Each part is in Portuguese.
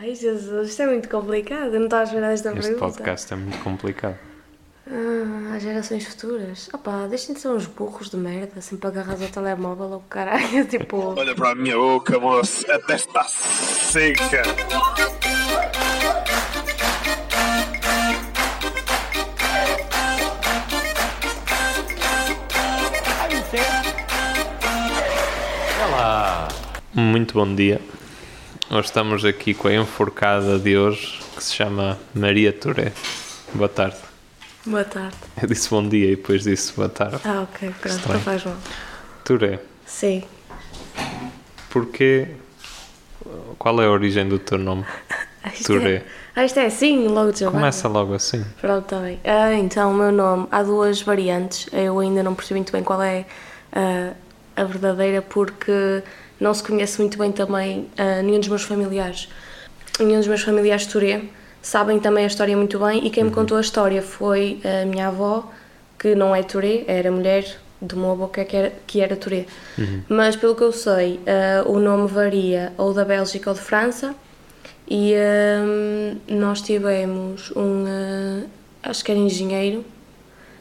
Ai Jesus, isto é muito complicado. Eu não estava a esperar esta Este pergunta. podcast é muito complicado. Ah, as gerações futuras. Opa, deixem de ser uns burros de merda, sempre agarrados ao telemóvel ou caralho. Tipo, Olha para a minha boca, moço. Até está seca. Olá! Muito bom dia. Hoje estamos aqui com a enforcada de hoje que se chama Maria Touré. Boa tarde. boa tarde. Eu disse bom dia e depois disse boa tarde. Ah, ok, pronto, Estranho. não faz mal. Touré, Sim. porquê. Qual é a origem do teu nome? Isto Touré. É, ah, isto é assim, logo de chamada. Começa logo assim. Pronto, está bem. Ah, então, o meu nome, há duas variantes. Eu ainda não percebi muito bem qual é ah, a verdadeira, porque não se conhece muito bem também ah, nenhum dos meus familiares. Nenhum dos meus familiares Touré sabem também a história muito bem, e quem me contou a história foi a minha avó, que não é Touré, era mulher do meu avô que era, que era Touré. Mas, pelo que eu sei, ah, o nome varia ou da Bélgica ou de França. E hum, nós tivemos um, acho que era engenheiro,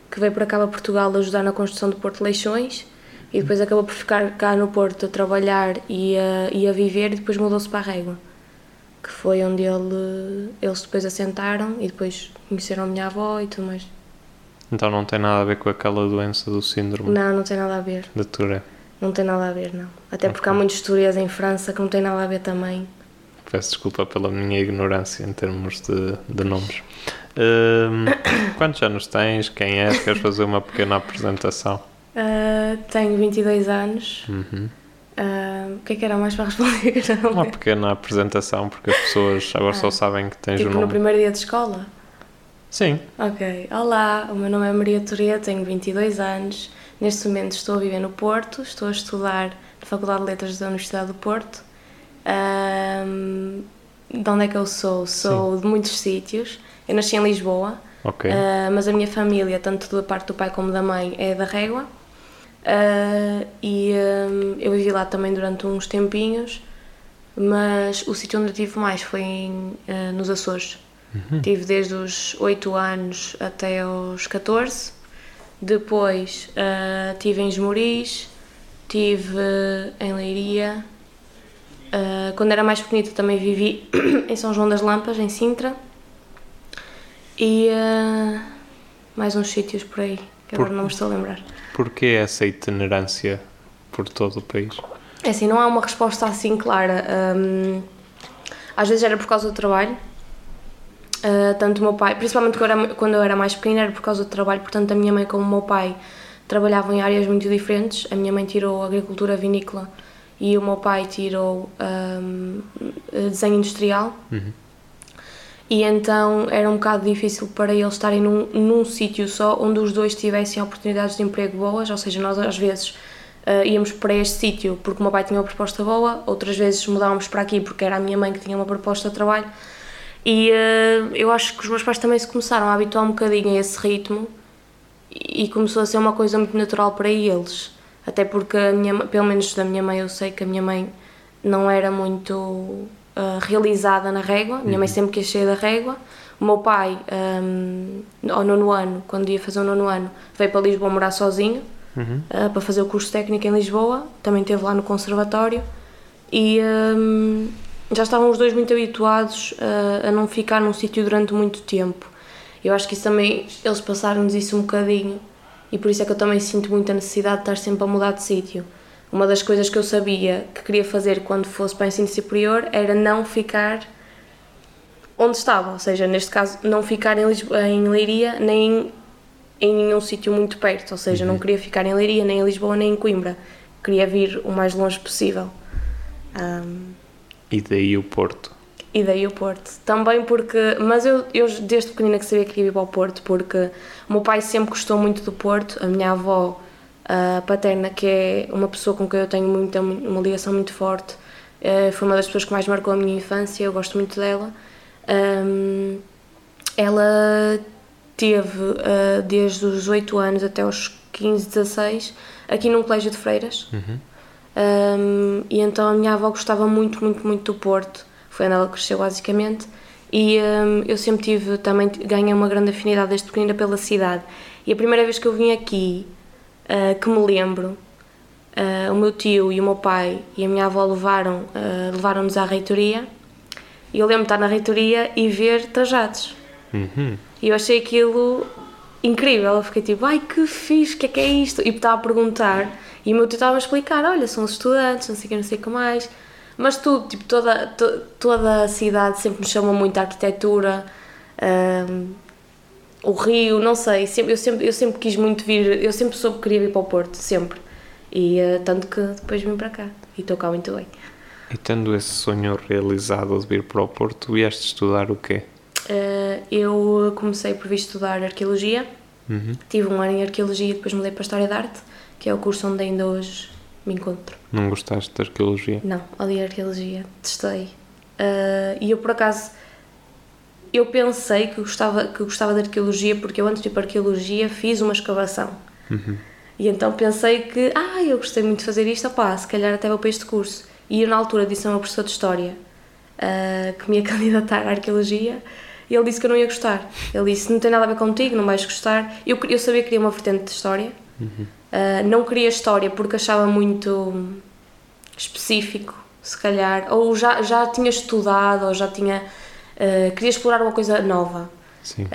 que veio para cá para Portugal ajudar na construção do Porto de Leixões e depois acabou por ficar cá no Porto a trabalhar e a, e a viver e depois mudou-se para a Régua, que foi onde ele, eles depois assentaram e depois conheceram a minha avó e tudo mais. Então não tem nada a ver com aquela doença do síndrome Não, não tem nada a ver, de Touré. não tem nada a ver, não. Até porque há muitos turistas em França que não tem nada a ver também. Peço desculpa pela minha ignorância em termos de, de nomes. Hum, quantos anos tens? Quem és? Queres fazer uma pequena apresentação? Ah, tenho 22 anos. Uhum. Ah, o que é que era mais para responder? Uma pequena apresentação, porque as pessoas agora só sabem que tens Tipo o no nome. primeiro dia de escola? Sim, Ok. Olá, o meu nome é Maria Toria, tenho 22 anos. Neste momento estou a viver no Porto, estou a estudar na Faculdade de Letras da Universidade do Porto. Ahm, de onde é que eu sou? Sou de muitos sítios. Eu nasci em Lisboa, ok. ah, mas a minha família, tanto da parte do pai como da mãe, é da Régua. Ah, e ahm, eu vivi lá também durante uns tempinhos, mas o sítio onde eu tive mais foi em, ah, nos Açores. Tive desde os 8 anos até aos 14. Depois ah, tive em Esmoriz, tive em Leiria. Quando era mais pequenita também vivi em São João das Lampas, em Sintra. E mais uns sítios por aí, que agora Por- não me estou a lembrar. Porquê essa itinerância por todo o país? É assim, não há uma resposta assim clara. Hum, às vezes era por causa do trabalho. Uh, tanto o meu pai, principalmente quando eu, era, quando eu era mais pequena, era por causa do trabalho. Portanto, a minha mãe, como o meu pai, trabalhavam em áreas muito diferentes. A minha mãe tirou agricultura vinícola e o meu pai tirou hum, desenho industrial. E então era um bocado difícil para eles estarem num, num sítio só onde os dois tivessem oportunidades de emprego boas, ou seja, nós às vezes ah, íamos para este sítio porque o meu pai tinha uma proposta boa, outras vezes mudávamos para aqui porque era a minha mãe que tinha uma proposta de trabalho. E ah, eu acho que os meus pais também se começaram a habituar um bocadinho a esse ritmo e começou a ser uma coisa muito natural para eles. Até porque, a minha, pelo menos da minha mãe, eu sei que a minha mãe não era muito ah, realizada na régua. Minha mãe sempre quis sair da régua. O meu pai, ahm, ao nono ano, quando ia fazer o nono ano, veio para Lisboa morar sozinho ah, para fazer o curso técnico em Lisboa. Também esteve lá no conservatório. E ahm, já estavam os dois muito habituados ah, a não ficar num sítio durante muito tempo. Eu acho que isso também, eles passaram-nos isso um bocadinho e por isso é que eu também sinto muita necessidade de estar sempre a mudar de sítio. Uma das coisas que eu sabia que queria fazer quando fosse para o ensino superior era não ficar onde estava, ou seja, neste caso, não ficar em, Lisboa, em Leiria nem em nenhum sítio muito perto, ou seja, não queria ficar em Leiria, nem em Lisboa, nem em Coimbra. Queria vir o mais longe possível. Ahm, E daí o Porto. e daí o Porto. Também porque. Mas eu, eu desde pequenina que sabia que queria ir para o Porto, porque o meu pai sempre gostou muito do Porto, a minha avó a paterna, que é uma pessoa com quem eu tenho muita, uma ligação muito forte, eh, foi uma das pessoas que mais marcou a minha infância, eu gosto muito dela. Ahm, ela teve eh, desde os 8 anos até os 15, 16 aqui num colégio de freiras. Um, e então a minha avó gostava muito, muito, muito do Porto. foi onde ela cresceu basicamente. E hum, eu sempre tive, também ganhei uma grande afinidade desde pequenina pela cidade. E a primeira vez que eu vim aqui, uh, que me lembro, uh, o meu tio e o meu pai e a minha avó levaram, uh, levaram-nos à reitoria. E eu lembro de estar na reitoria e ver trajados. Uhum. E eu achei aquilo incrível. Eu fiquei tipo, ai que fixe, o que é que é isto? E estava a perguntar. E o meu tio estava a explicar: olha, são os estudantes, não sei o que, não sei o que mais. Mas tudo, tipo, toda, to, toda a cidade sempre me chamou muito a arquitetura, um, o Rio, não sei. Eu, sempre, eu sempre quis muito vir, eu sempre soube que queria vir para o Porto, sempre. E uh, tanto que depois vim para cá. E estou cá muito bem. E tendo esse sonho realizado de vir para o Porto, vieste estudar o quê? Uh, eu comecei por vir estudar Arqueologia. Uhum. Tive um ano em Arqueologia e depois mudei para História da Arte, que é o curso onde ainda hoje me encontro. Não gostaste de arqueologia? Não, odiei Arqueologia, testei. Uh, e eu, por acaso, eu pensei que gostava, que gostava de Arqueologia porque eu, antes de ir para Arqueologia, fiz uma escavação. Uhum. E então pensei que, ah, eu gostei muito de fazer isto, opá, se calhar até vou para este curso. E eu, na altura, disse ao meu professor de História uh, que me ia candidatar à Arqueologia e ele disse que eu não ia gostar. Ele disse: Não tem nada a ver contigo, não vais gostar. Eu, eu sabia que queria uma vertente de História. Uhum. Uh, não queria História porque achava muito específico, se calhar. Ou já, já tinha estudado, ou já tinha. Uh, queria explorar uma coisa nova. Sim.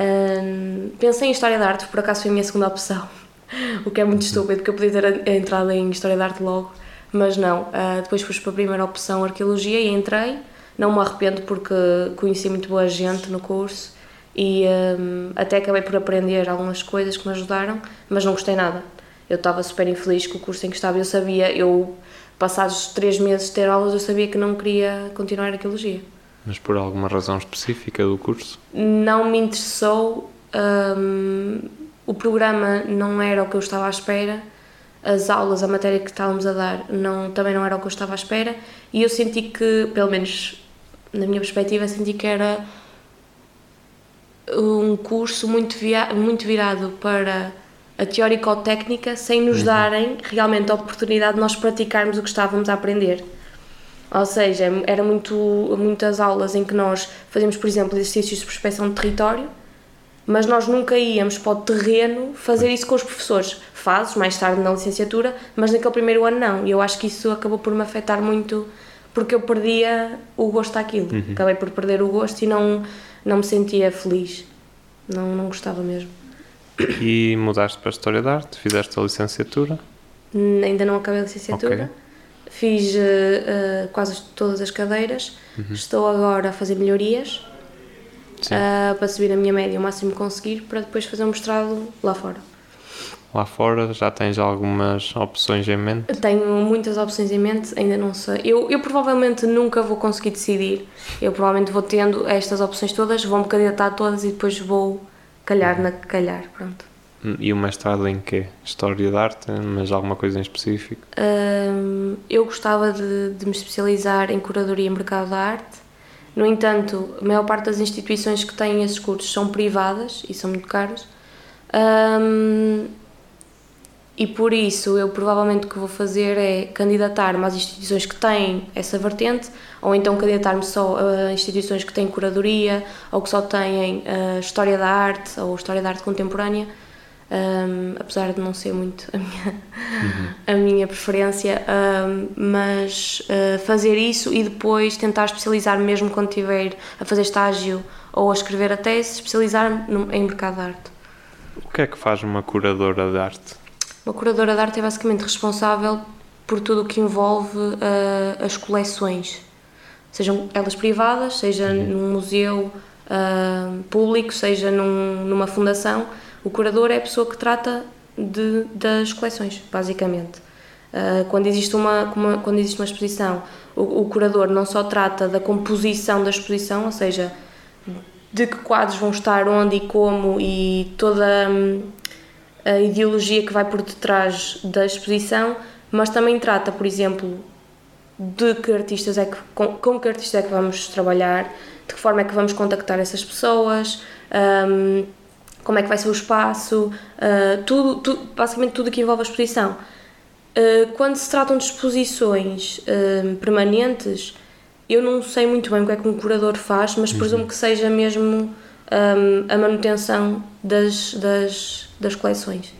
pensei em História da Arte, por acaso foi a minha segunda opção. o que é muito estúpido, porque eu podia ter entrado em História da Arte logo. Mas não, depois fui para a primeira opção Arqueologia e entrei não me arrependo porque conheci muito boa gente no curso e um, até acabei por aprender algumas coisas que me ajudaram, mas não gostei nada. Eu estava super infeliz com o curso em que estava. Eu sabia, eu passados três meses de ter aulas, eu sabia que não queria continuar arqueologia. Mas por alguma razão específica do curso? Não me interessou. Um, o programa não era o que eu estava à espera. As aulas, a matéria que estávamos a dar, não, também não era o que eu estava à espera. E eu senti que, pelo menos na minha perspectiva, senti que era um curso muito, via muito virado para a teórico-técnica, sem nos uhum. darem realmente a oportunidade de nós praticarmos o que estávamos a aprender. Ou seja, era muito, muitas aulas em que nós fazíamos, por exemplo, exercícios de prospecção de território, mas nós nunca íamos para o terreno fazer isso com os professores. Fazes mais tarde na licenciatura, mas naquele primeiro ano não. E eu acho que isso acabou por me afetar muito porque eu perdia o gosto daquilo. Uhum. Acabei por perder o gosto e não, não me sentia feliz. Não, não gostava mesmo. E mudaste para a História da Arte? Fizeste a licenciatura? Ainda não acabei a licenciatura. Okay. Fiz uh, quase todas as cadeiras. Uhum. Estou agora a fazer melhorias uh, para subir a minha média o máximo que conseguir para depois fazer um mestrado lá fora lá fora? Já tens algumas opções em mente? Tenho muitas opções em mente, ainda não sei. Eu, eu provavelmente nunca vou conseguir decidir. Eu provavelmente vou tendo estas opções todas, vou-me candidatar todas e depois vou calhar na calhar, pronto. E o mestrado em quê? História da arte, mas alguma coisa em específico? Hum, eu gostava de, de, me especializar em curadoria e mercado da arte. No entanto, a maior parte das instituições que têm esses cursos são privadas e são muito caros. Hum, e por isso eu provavelmente o que vou fazer é candidatar-me às instituições que têm essa vertente, ou então candidatar-me só a instituições que têm curadoria, ou que só têm uh, História da Arte, ou História da Arte Contemporânea, um, apesar de não ser muito a minha, uhum. a minha preferência, um, mas uh, fazer isso e depois tentar especializar mesmo quando estiver a fazer estágio ou a escrever a tese, especializar em mercado de arte. O que é que faz uma curadora de arte? Uma curadora de arte é basicamente responsável por tudo o que envolve uh, as coleções, sejam elas privadas, seja uhum. num museu uh, público, seja num, numa fundação. O curador é a pessoa que trata de, das coleções, basicamente. Uh, quando, existe uma, uma, quando existe uma exposição, o, o, curador não só trata da composição da exposição, ou seja, de que quadros vão estar onde e como e toda. Um, a ideologia que vai por detrás da exposição, mas também trata, por exemplo, de que artistas é que, com, com que artistas é que vamos trabalhar, de que forma é que vamos contactar essas pessoas, um, como é que vai ser o espaço, uh, tudo, tudo, basicamente tudo que envolve a exposição. Uh, quando se tratam de exposições uh, permanentes, eu não sei muito bem o que é que um curador faz, mas presumo que seja mesmo hum, a manutenção das, das, das coleções.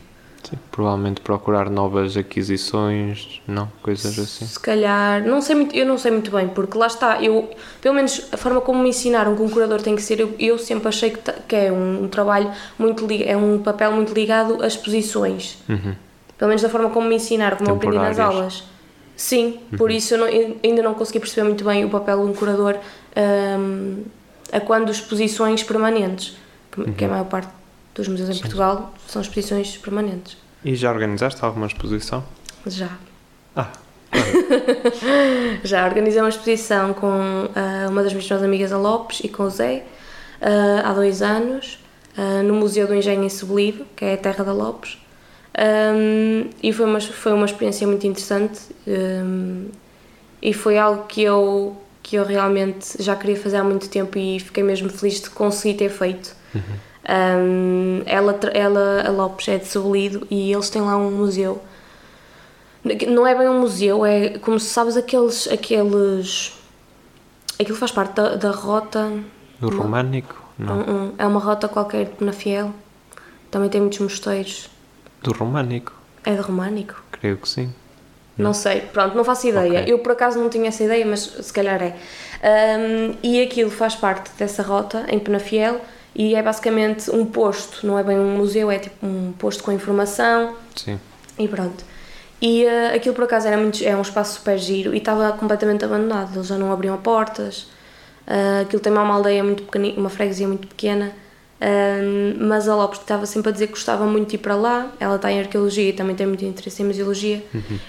Sim, provavelmente procurar novas aquisições, não? Coisas assim. Se calhar, não sei muito, eu não sei muito bem, porque lá está, eu, pelo menos a forma como me ensinaram que um curador tem que ser, eu, eu sempre achei que, que é um, trabalho muito, é um papel muito ligado às exposições. Uhum. Pelo menos da forma como me ensinaram, como eu aprendi nas aulas. Sim, por isso eu, não- eu ainda não consegui perceber muito bem o papel de um curador hum, a quando exposições permanentes, que, que a maior parte dos museus em Portugal são exposições permanentes. E já organizaste alguma exposição? Já. Ah, Já organizei uma exposição com ah, uma das minhas melhores amigas, a Lopes, e com o Zé, ah, há dois anos, ah, no Museu do Engenho em Sebelido, que é a terra da Lopes. Ahm, e foi uma, foi uma experiência muito interessante ahm, e foi algo que eu, que eu realmente já queria fazer há muito tempo e fiquei mesmo feliz de conseguir ter feito. Ahm, ela, ela, a Lopes é de Sebelido e eles têm lá um museu não é bem um museu, é como se sabes aqueles. aqueles aquilo faz parte da, da rota. do românico? Não. um- um- é uma rota qualquer de Penafiel. Também tem muitos mosteiros. Do românico? É de românico? Creio que sim. Não sei, pronto, não faço ideia. Ok. Eu por acaso não tinha essa ideia, mas se calhar é. Ahm, e aquilo faz parte dessa rota em Penafiel e é basicamente um posto, não é bem um museu, é tipo um posto com informação. Sim. E pronto. E eh, aquilo por acaso era muito, é um espaço super giro e estava completamente abandonado, eles já não abriam portas. Eh, aquilo tem uma aldeia muito pequenina, uma freguesia muito pequena. Ahm, mas a Lopes estava sempre a dizer que gostava muito de ir para lá. Ela está em arqueologia e também tem muito interesse em museologia.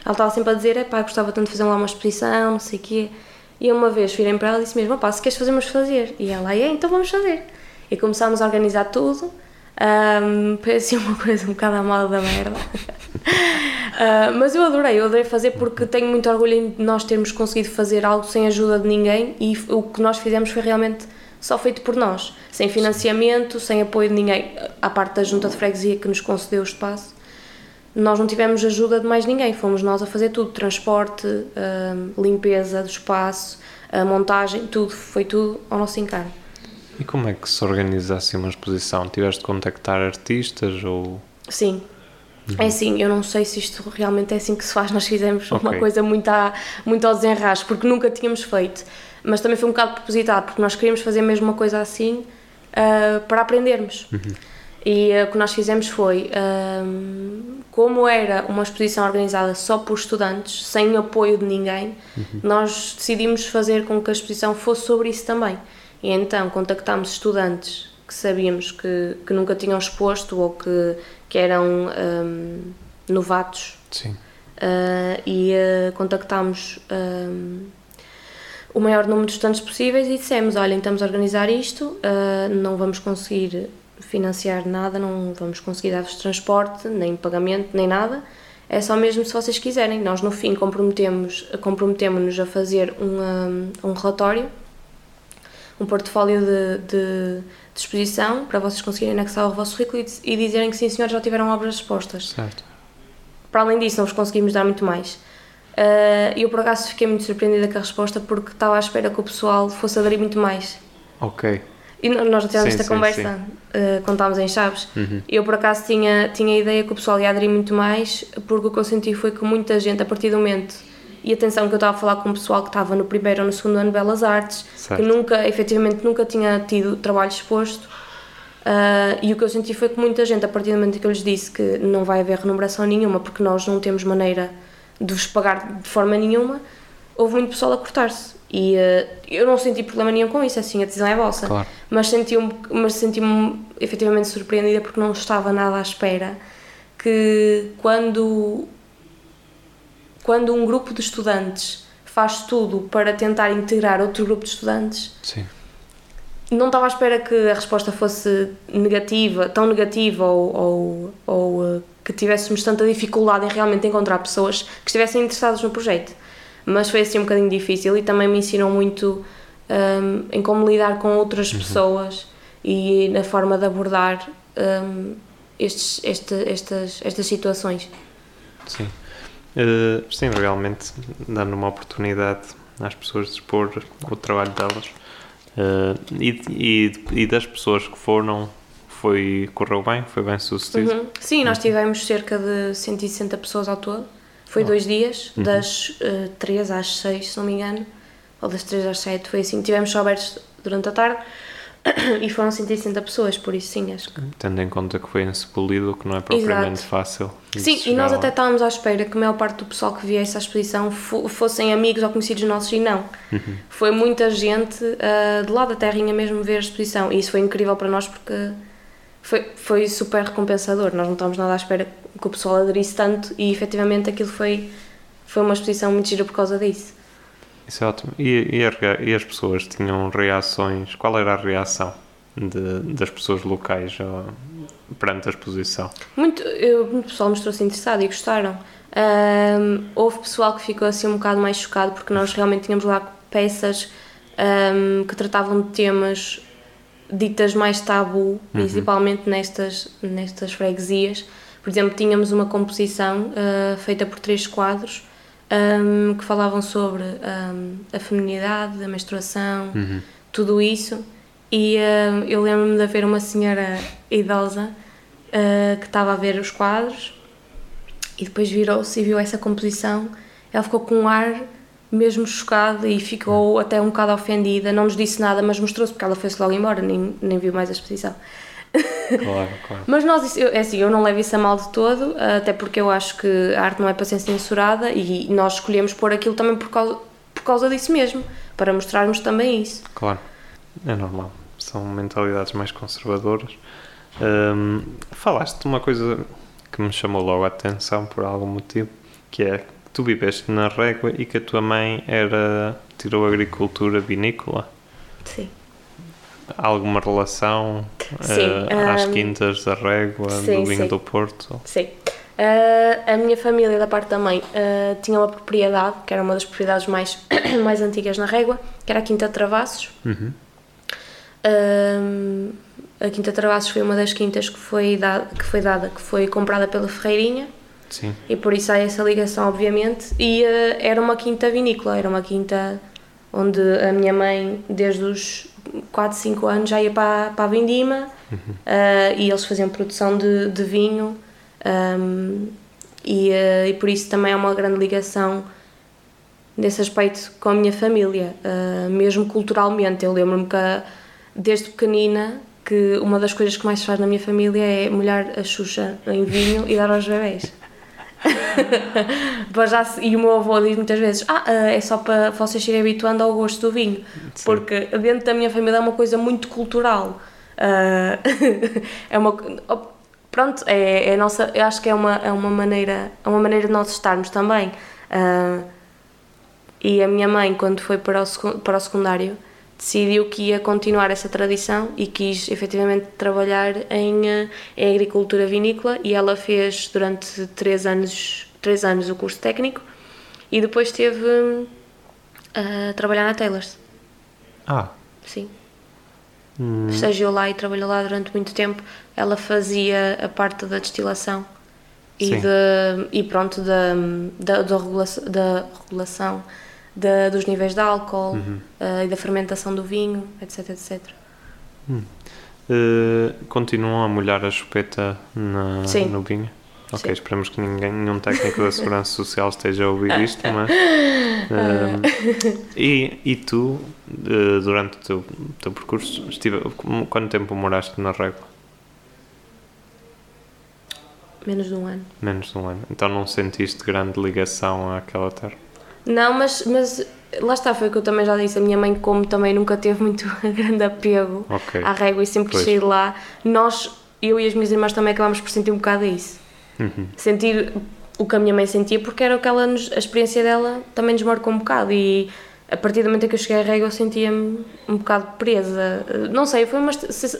Ela estava sempre a dizer: é pá, gostava tanto de fazer lá uma exposição, não sei o quê. E uma vez virei para ela e disse mesmo: pá, se queres fazer, vamos fazer. E ela: é, então vamos fazer. E começámos a organizar tudo. Um, parecia uma coisa um bocado mal da merda. Ah, mas eu adorei, eu adorei fazer porque tenho muito orgulho em nós termos conseguido fazer algo sem ajuda de ninguém e o que nós fizemos foi realmente só feito por nós, sem financiamento, sem apoio de ninguém, à parte da junta de freguesia que nos concedeu o espaço. Nós não tivemos ajuda de mais ninguém, fomos nós a fazer tudo: transporte, ah, limpeza do espaço, a montagem, tudo, foi tudo ao nosso encargo. E como é que se organiza assim uma exposição? Tiveste de contactar artistas ou. Sim. É assim, eu não sei se isto realmente é assim que se faz. Nós fizemos uma Ok. coisa muito, à, muito ao desenrasco, porque nunca tínhamos feito. Mas também foi um bocado propositado, porque nós queríamos fazer mesmo uma coisa assim ah, para aprendermos. E ah, o que nós fizemos foi, ahm, como era uma exposição organizada só por estudantes, sem apoio de ninguém, nós decidimos fazer com que a exposição fosse sobre isso também. E então contactámos estudantes que sabíamos que, que nunca tinham exposto ou que, que eram ahm, novatos Sim. ah, e ah, contactámos ahm, o maior número de estudantes possíveis e dissemos, olhem, estamos a organizar isto, ah, não vamos conseguir financiar nada, não vamos conseguir dar-vos transporte, nem pagamento, nem nada, é só mesmo se vocês quiserem. Nós no fim comprometemos, comprometemos-nos a fazer um, ahm, um relatório, um portfólio de, de, de exposição para vocês conseguirem anexar ao vosso currículo e, e dizerem que sim senhor, já tiveram obras expostas. Certo. Para além disso, não vos conseguimos dar muito mais. Ah, E eu, por acaso, fiquei muito surpreendida com a resposta porque estava à espera que o pessoal fosse aderir muito mais. Ok. E nós já tivemos Sim, esta sim, conversa ah, quando estávamos em Chaves. Uhum. Eu, por acaso, tinha, tinha a ideia que o pessoal ia aderir muito mais porque o que eu senti foi que muita gente, a partir do momento. E atenção, que eu estava a falar com o pessoal que estava no primeiro ou no segundo ano de Belas Artes, Certo. que nunca, efetivamente, nunca tinha tido trabalho exposto. Ah, e o que eu senti foi que muita gente, a partir do momento que eu lhes disse que não vai haver remuneração nenhuma, porque nós não temos maneira de vos pagar de forma nenhuma, houve muito pessoal a cortar-se. E ah, eu não senti problema nenhum com isso, assim, a decisão é vossa. Claro. Mas senti-me mas senti efetivamente surpreendida porque não estava nada à espera que quando, quando um grupo de estudantes faz tudo para tentar integrar outro grupo de estudantes, Sim. não estava à espera que a resposta fosse negativa, tão negativa ou, ou, ou eh, que tivéssemos tanta dificuldade em realmente encontrar pessoas que estivessem interessadas no projeto. Mas foi assim um bocadinho difícil e também me ensinou muito hum, em como lidar com outras pessoas e na forma de abordar hum, estes, este, estas, estas situações. Sim. Eh, sim, realmente, dando uma oportunidade às pessoas de expor o trabalho delas. Uh, e, e, e das pessoas que foram, foi, correu bem? Foi bem sucedido? Uhum. Sim, nós tivemos cerca de 160 pessoas ao todo. Foi Oh. dois dias, Uhum. das uh, 3 às 6, se não me engano, ou das 3 às 7, foi assim. Tivemos só abertos durante a tarde e foram 160 pessoas, por isso sim, acho que. Tendo em conta que foi em Sepolido, que não é propriamente Exato. fácil. Sim, e nós chegar até lá. estávamos à espera que a maior parte do pessoal que viesse à exposição fo- fossem amigos ou conhecidos nossos e não. Uhum. Foi muita gente uh, de lá da terrinha mesmo ver a exposição e isso foi incrível para nós porque foi, foi super recompensador. Nós não estávamos nada à espera que o pessoal aderisse tanto e efetivamente aquilo foi, foi uma exposição muito gira por causa disso. Isso é ótimo. E, e, as, pessoas tinham reações? Qual era a reação de- das pessoas locais perante a exposição? Muito, eu, muito pessoal mostrou-se interessado e gostaram. Ahm, houve pessoal que ficou assim um bocado mais chocado porque nós realmente tínhamos lá peças ahm, que tratavam de temas ditas mais tabu, principalmente nestas, nestas freguesias. Por exemplo, tínhamos uma composição ah, feita por três quadros ahm, que falavam sobre ahm, a feminidade, a menstruação, tudo isso. E ahm, eu lembro-me de haver uma senhora idosa ah, que estava a ver os quadros e depois virou-se e viu essa composição. Ela ficou com um ar mesmo chocada e ficou até um bocado ofendida. Não nos disse nada, mas mostrou-se porque ela foi-se logo embora, nem, nem viu mais a exposição. Claro, claro. Mas nós, eu- é assim, eu não levo isso a mal de todo, até porque eu acho que a arte não é para ser censurada e nós escolhemos pôr aquilo também por causa, por causa disso mesmo, para mostrarmos também isso. Claro, é normal. São mentalidades mais conservadoras. Hum, falaste de uma coisa que me chamou logo a atenção por algum motivo, que é que tu viveste na Régua e que a tua mãe era tirou agricultura vinícola. Sim. Alguma relação Sim, eh, às hum, quintas da Régua, sim, do vinho sim. do Porto? Sim. Ah, a minha família, da parte da mãe, ah, tinha uma propriedade, que era uma das propriedades mais, mais antigas na Régua, que era a Quinta Travassos. Uhum. Ah, a Quinta Travassos foi uma das quintas que foi, dada, que foi dada, que foi comprada pela Ferreirinha, Sim. e por isso há essa ligação, obviamente. E era uma quinta vinícola, era uma quinta onde a minha mãe, desde os 4, 5 anos, já ia para, para a Vindima ah, e eles faziam produção de, de vinho. ahm, e, ah, e por isso também há uma grande ligação nesse aspecto com a minha família, ah, mesmo culturalmente. Eu lembro-me que desde pequenina que uma das coisas que mais faz na minha família é molhar a Xuxa em vinho e dar aos bebés. Já e o meu avô diz muitas vezes: Ah, ah, é só para vocês irem habituando ao gosto do vinho. Porque dentro da minha família é uma coisa muito cultural. Ah, é uma. Pronto, é, é nossa. Eu acho que é uma, é uma maneira. É uma maneira de nós estarmos também. Ah, e a minha mãe, quando foi para o, para o secundário, decidiu que ia continuar essa tradição e quis efetivamente trabalhar em, eh, em agricultura vinícola e ela fez durante três anos, três anos o curso técnico e depois esteve hum, a trabalhar na Taylors. Ah, Sim. hum, Estagiou lá e trabalhou lá durante muito tempo. Ela fazia a parte da destilação e, de, e pronto, da, da, da regulação, da regulação da- dos níveis de álcool Uhum. eh, e da fermentação do vinho, etc, etc. eh, continuam a molhar a chupeta na, Sim. no vinho? Ok, Sim. esperemos que ninguém, nenhum técnico da Segurança Social esteja a ouvir isto, mas... eh, e, e tu, durante o teu, teu percurso, estive, quanto tempo moraste na Régua? Menos de um ano. Menos de um ano. Então não sentiste grande ligação àquela terra? Não, mas, mas lá está, foi o que eu também já disse. A minha mãe, como também nunca teve muito grande apego Ok. à régua e sempre que saí lá, nós, eu e as minhas irmãs também acabámos por sentir um bocado isso. Uhum. Sentir o que a minha mãe sentia, porque era o que ela nos, a experiência dela também nos marcou um bocado. E a partir do momento em que eu cheguei à régua, eu sentia-me um bocado presa. Não sei, foi uma,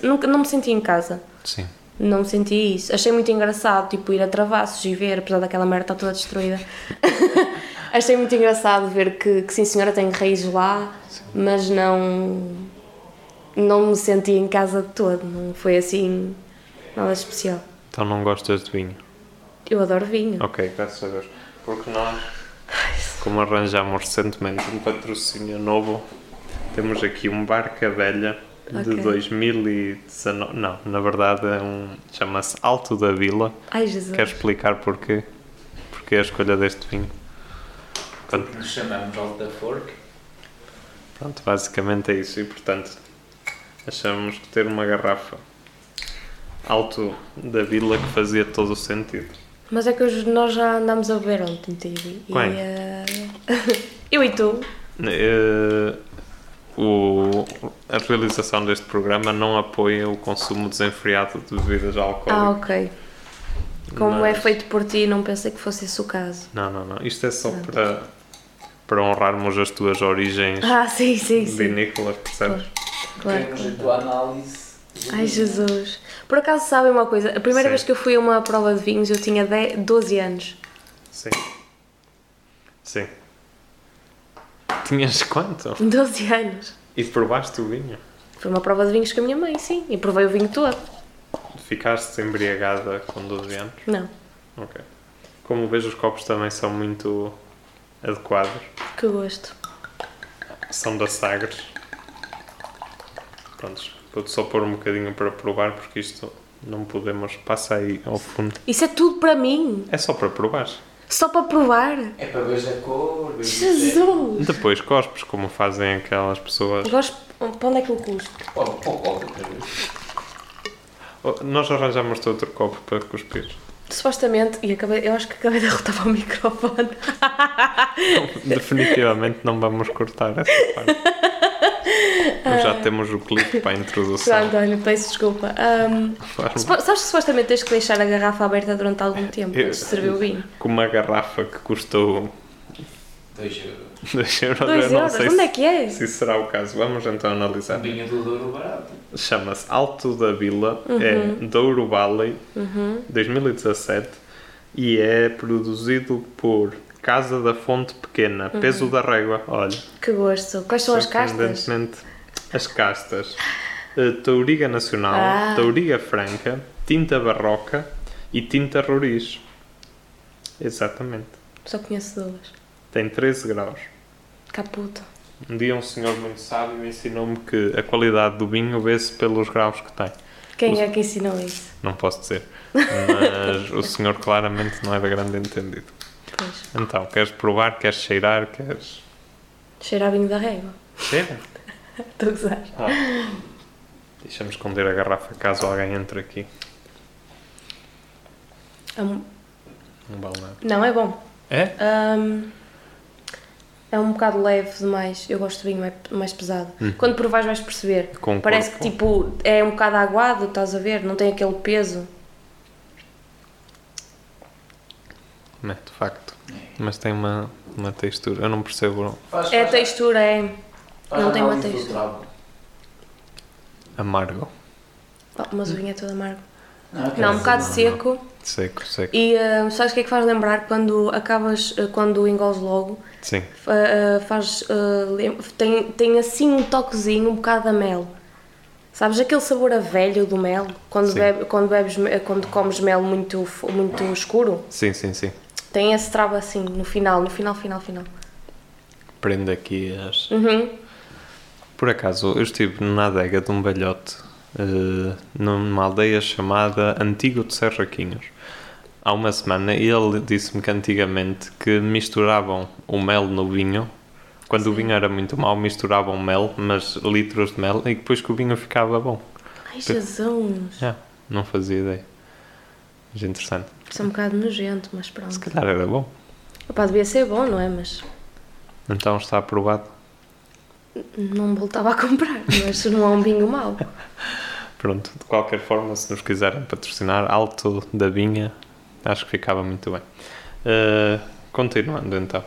nunca, não me senti em casa. Sim. Não me senti isso. Achei muito engraçado, tipo, ir a Travassos e ver, apesar daquela merda estar toda destruída. Achei muito engraçado ver que, que sim, senhora, tem raízes lá, mas não. Não me senti em casa de todo. Não foi assim. nada especial. Então não gostas de vinho? Eu adoro vinho. Ok, graças a Deus. Porque nós como arranjamos recentemente um patrocínio novo, temos aqui um Barca Velha de Ok. 2019. Não, na verdade é um. chama-se Alto da Vila. Ai, Jesus. Quero explicar porquê? Porquê a escolha deste vinho? Quando- Nos chamamos Alta Fork. Pronto, basicamente é isso. E portanto, achamos que ter uma garrafa Alto da Vila que fazia todo o sentido. Mas é que hoje nós já andámos a beber ontem, Tibi. E, eh, eu e tu. Eh, o, a realização deste programa não apoia o consumo desenfreado de bebidas Ah, alcoólicas. ok. Como é Mas- feito por ti, não pensei que fosse esse o caso. Não, não, não. Isto é só para, para honrarmos as tuas origens Ah, sim, sim, sim. vinícolas, percebes? Claro, Temos claro. a tua análise. Ai, Jesus. Por acaso sabem uma coisa? A primeira Sim. vez que eu fui a uma prova de vinhos eu tinha 10, 12 anos. Sim. Sim. Tinhas quanto? 12 anos. E provaste o vinho? Foi uma prova de vinhos com a minha mãe, sim. E provei o vinho todo. Ficaste embriagada com 12 anos? Não. Ok. Como vejo, os copos também são muito adequados. Que gosto. São da Sagres. Prontos, vou-te só pôr um bocadinho para provar, porque isto não podemos. Passa aí ao fundo. Isso é tudo para mim. É só para provar. Só para provar. É para ver a cor. Jesus. Depois cospes, como fazem aquelas pessoas. Gosto. Para onde é que eu custo? Oh, oh, outra vez. Oh, Nós arranjamos-te outro copo para cuspir. Supostamente, e acabei, eu acho que acabei de arrotar para o microfone. Definitivamente não vamos cortar essa parte. Já temos o clipe para a introdução. Pronto, olha, peço desculpa. Supo- sabes que supostamente tens que deixar a garrafa aberta durante algum tempo Eu- antes de servir o vinho? Com uma garrafa que custou Dois euros. 2 euros, 2 eu não euros, sei onde se, é que é? se isso será o caso. Vamos então analisar. Vinho do Douro barato. Chama-se Alto da Vila, Uhum. é Douro Valley, 2017 e é produzido por Casa da Fonte Pequena, Uhum. Peso da Régua. Olha, Que gosto. Quais são as castas? as castas. Eh, Touriga Nacional, Ah. Touriga Franca, Tinta Barroca e Tinta Roriz. Exatamente. Só conheço duas. Tem 13 graus. Caputo. Um dia um senhor muito sábio ensinou-me que a qualidade do vinho vê-se pelos graus que tem. Quem é que ensinou isso? Não posso dizer. Mas o senhor claramente não era grande entendido. Pois. Então, queres provar, queres cheirar, queres. Cheira a vinho da régua. Cheira? Estou a gozar. Ah. Deixa-me esconder a garrafa caso alguém entre aqui. É um- Não vale nada. Não, é bom. É? Ahm, é um bocado leve demais. Eu gosto de vinho mais, mais pesado. Quando provares vais perceber. Com Parece que tipo é um bocado aguado, estás a ver? Não tem aquele peso. Não, de facto. Mas tem uma, uma textura. Eu não percebo Faz, É a textura, é. faz não tem uma textura. amargo. Oh, mas o vinho é todo amargo. Não, Não, um bocado não, seco. Seco, seco. E ah, sabes o que é que faz lembrar quando acabas, ah, quando engoles logo? Sim. Ah, faz. tem, tem assim um toquezinho, um bocado a mel. Sabes aquele sabor a velho do mel? Quando, bebe, quando, bebes, quando comes mel muito, muito escuro? Sim, sim, sim. Tem esse travo assim, no final, no final, final, final. Prende aqui as. Uhum. Por acaso, eu estive na adega de um velhote eh, numa aldeia chamada Antigo de Serraquinhos há uma semana e ele disse-me que antigamente que misturavam o mel no vinho. Quando o vinho era muito mau misturavam mel, mas litros de mel e depois que o vinho ficava bom. Ai, Jesus! Já, não fazia ideia. Mas interessante, Isso é um bocado nojento, mas se pronto. calhar era bom. Opa, devia ser bom, não é? Mas então está aprovado não voltava a comprar. Mas não é um vinho mau. Pronto, de qualquer forma, se nos quiserem patrocinar, Alto da Vinha, acho que ficava muito bem. Uh, continuando então.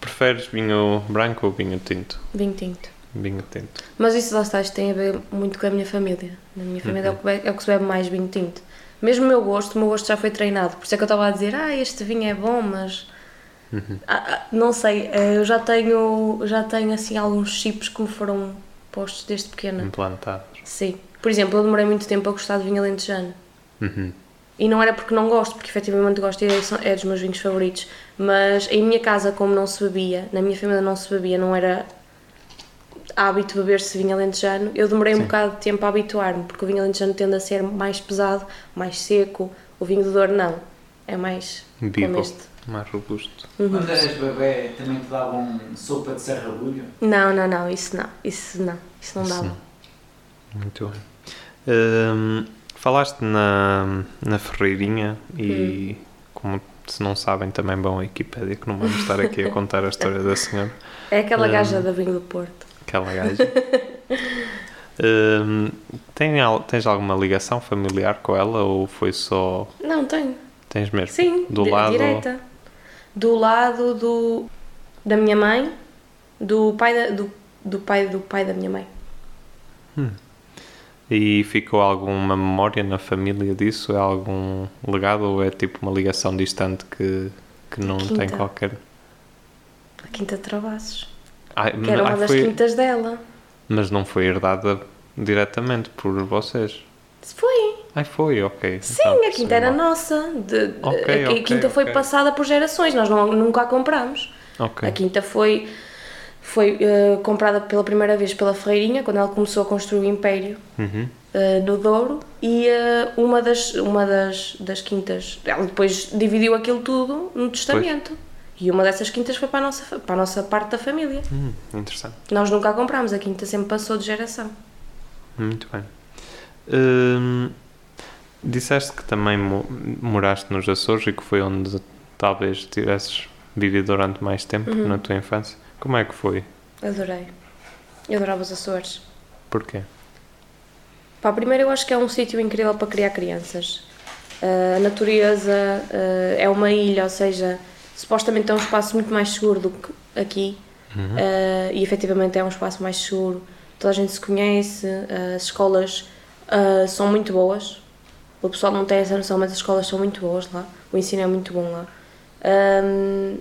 Preferes vinho branco ou vinho tinto? Vinho tinto. Vinho tinto. Mas isso lá está, isto tem a ver muito com a minha família. Na minha família é, o que, be- é o que se bebe mais vinho tinto. Mesmo o meu gosto, o meu gosto já foi treinado. Por isso é que eu estava a dizer, ah, este vinho é bom, mas. Ah, ah, não sei, eh, eu já tenho, já tenho assim alguns chips que me foram postos desde pequena. Implantados. Sim. Por exemplo, eu demorei muito tempo a gostar de vinho alentejano. Uhum. E não era porque não gosto, porque efetivamente gosto e é, é dos meus vinhos favoritos. Mas em minha casa, como não se bebia, na minha família não se bebia, não era hábito beber-se vinho alentejano, eu demorei um Sim. bocado de tempo a habituar-me, porque o vinho alentejano tende a ser mais pesado, mais seco. O vinho de Douro não. É mais como Vivo, este. Mais robusto. Quando eras bebê também te davam sopa de serrabulho? Não, não, não, isso não. Isso não. Isso não Isso dava. não. Muito bem. Hum, falaste na, na Ferreirinha e, Hum. como se não sabem, também vão à Wikipédia, que não vamos estar aqui a contar a história da senhora, É aquela Hum. gaja da vinho do Porto. aquela gaja. Hum, tem, tens alguma ligação familiar com ela ou foi só. Não, tenho. Tens mesmo? Sim, Do lado. direta. Do lado do, da minha mãe, do pai da, do, do pai do pai da minha mãe. E ficou alguma memória na família disso? É algum legado ou é tipo uma ligação distante que, que não tem Quinta. qualquer. A Quinta de Travassos. Ai, Que era uma das foi- quintas dela. Mas não foi herdada diretamente por vocês. Foi. Ai, foi, ok. Sim, Então, a quinta era mal. nossa. De, de- Ok, a, ok, quinta foi passada por gerações. Nós não, nunca a compramos. Ok. A quinta foi, foi eh, comprada pela primeira vez pela Ferreirinha, quando ela começou a construir o Império. Uhum. eh, no Douro e eh, uma, das, uma das, das quintas, ela depois dividiu aquilo tudo no testamento. E uma dessas quintas foi para a nossa, para a nossa parte da família. Hum, interessante. Nós nunca a comprámos, a quinta sempre passou de geração. Muito bem. Hum, disseste que também mo- moraste nos Açores e que foi onde talvez tivesses vivido durante mais tempo Uhum. na tua infância. Como é que foi? Adorei. Eu adorava os Açores. Porquê? Pá, primeiro eu acho que é um sítio incrível para criar crianças. Uh, a natureza uh, é uma ilha, ou seja, supostamente é um espaço muito mais seguro do que aqui. Uh, e efetivamente é um espaço mais seguro. Toda a gente se conhece, as escolas são muito boas. O pessoal não tem essa noção, mas as escolas são muito boas lá. O ensino é muito bom lá. Um,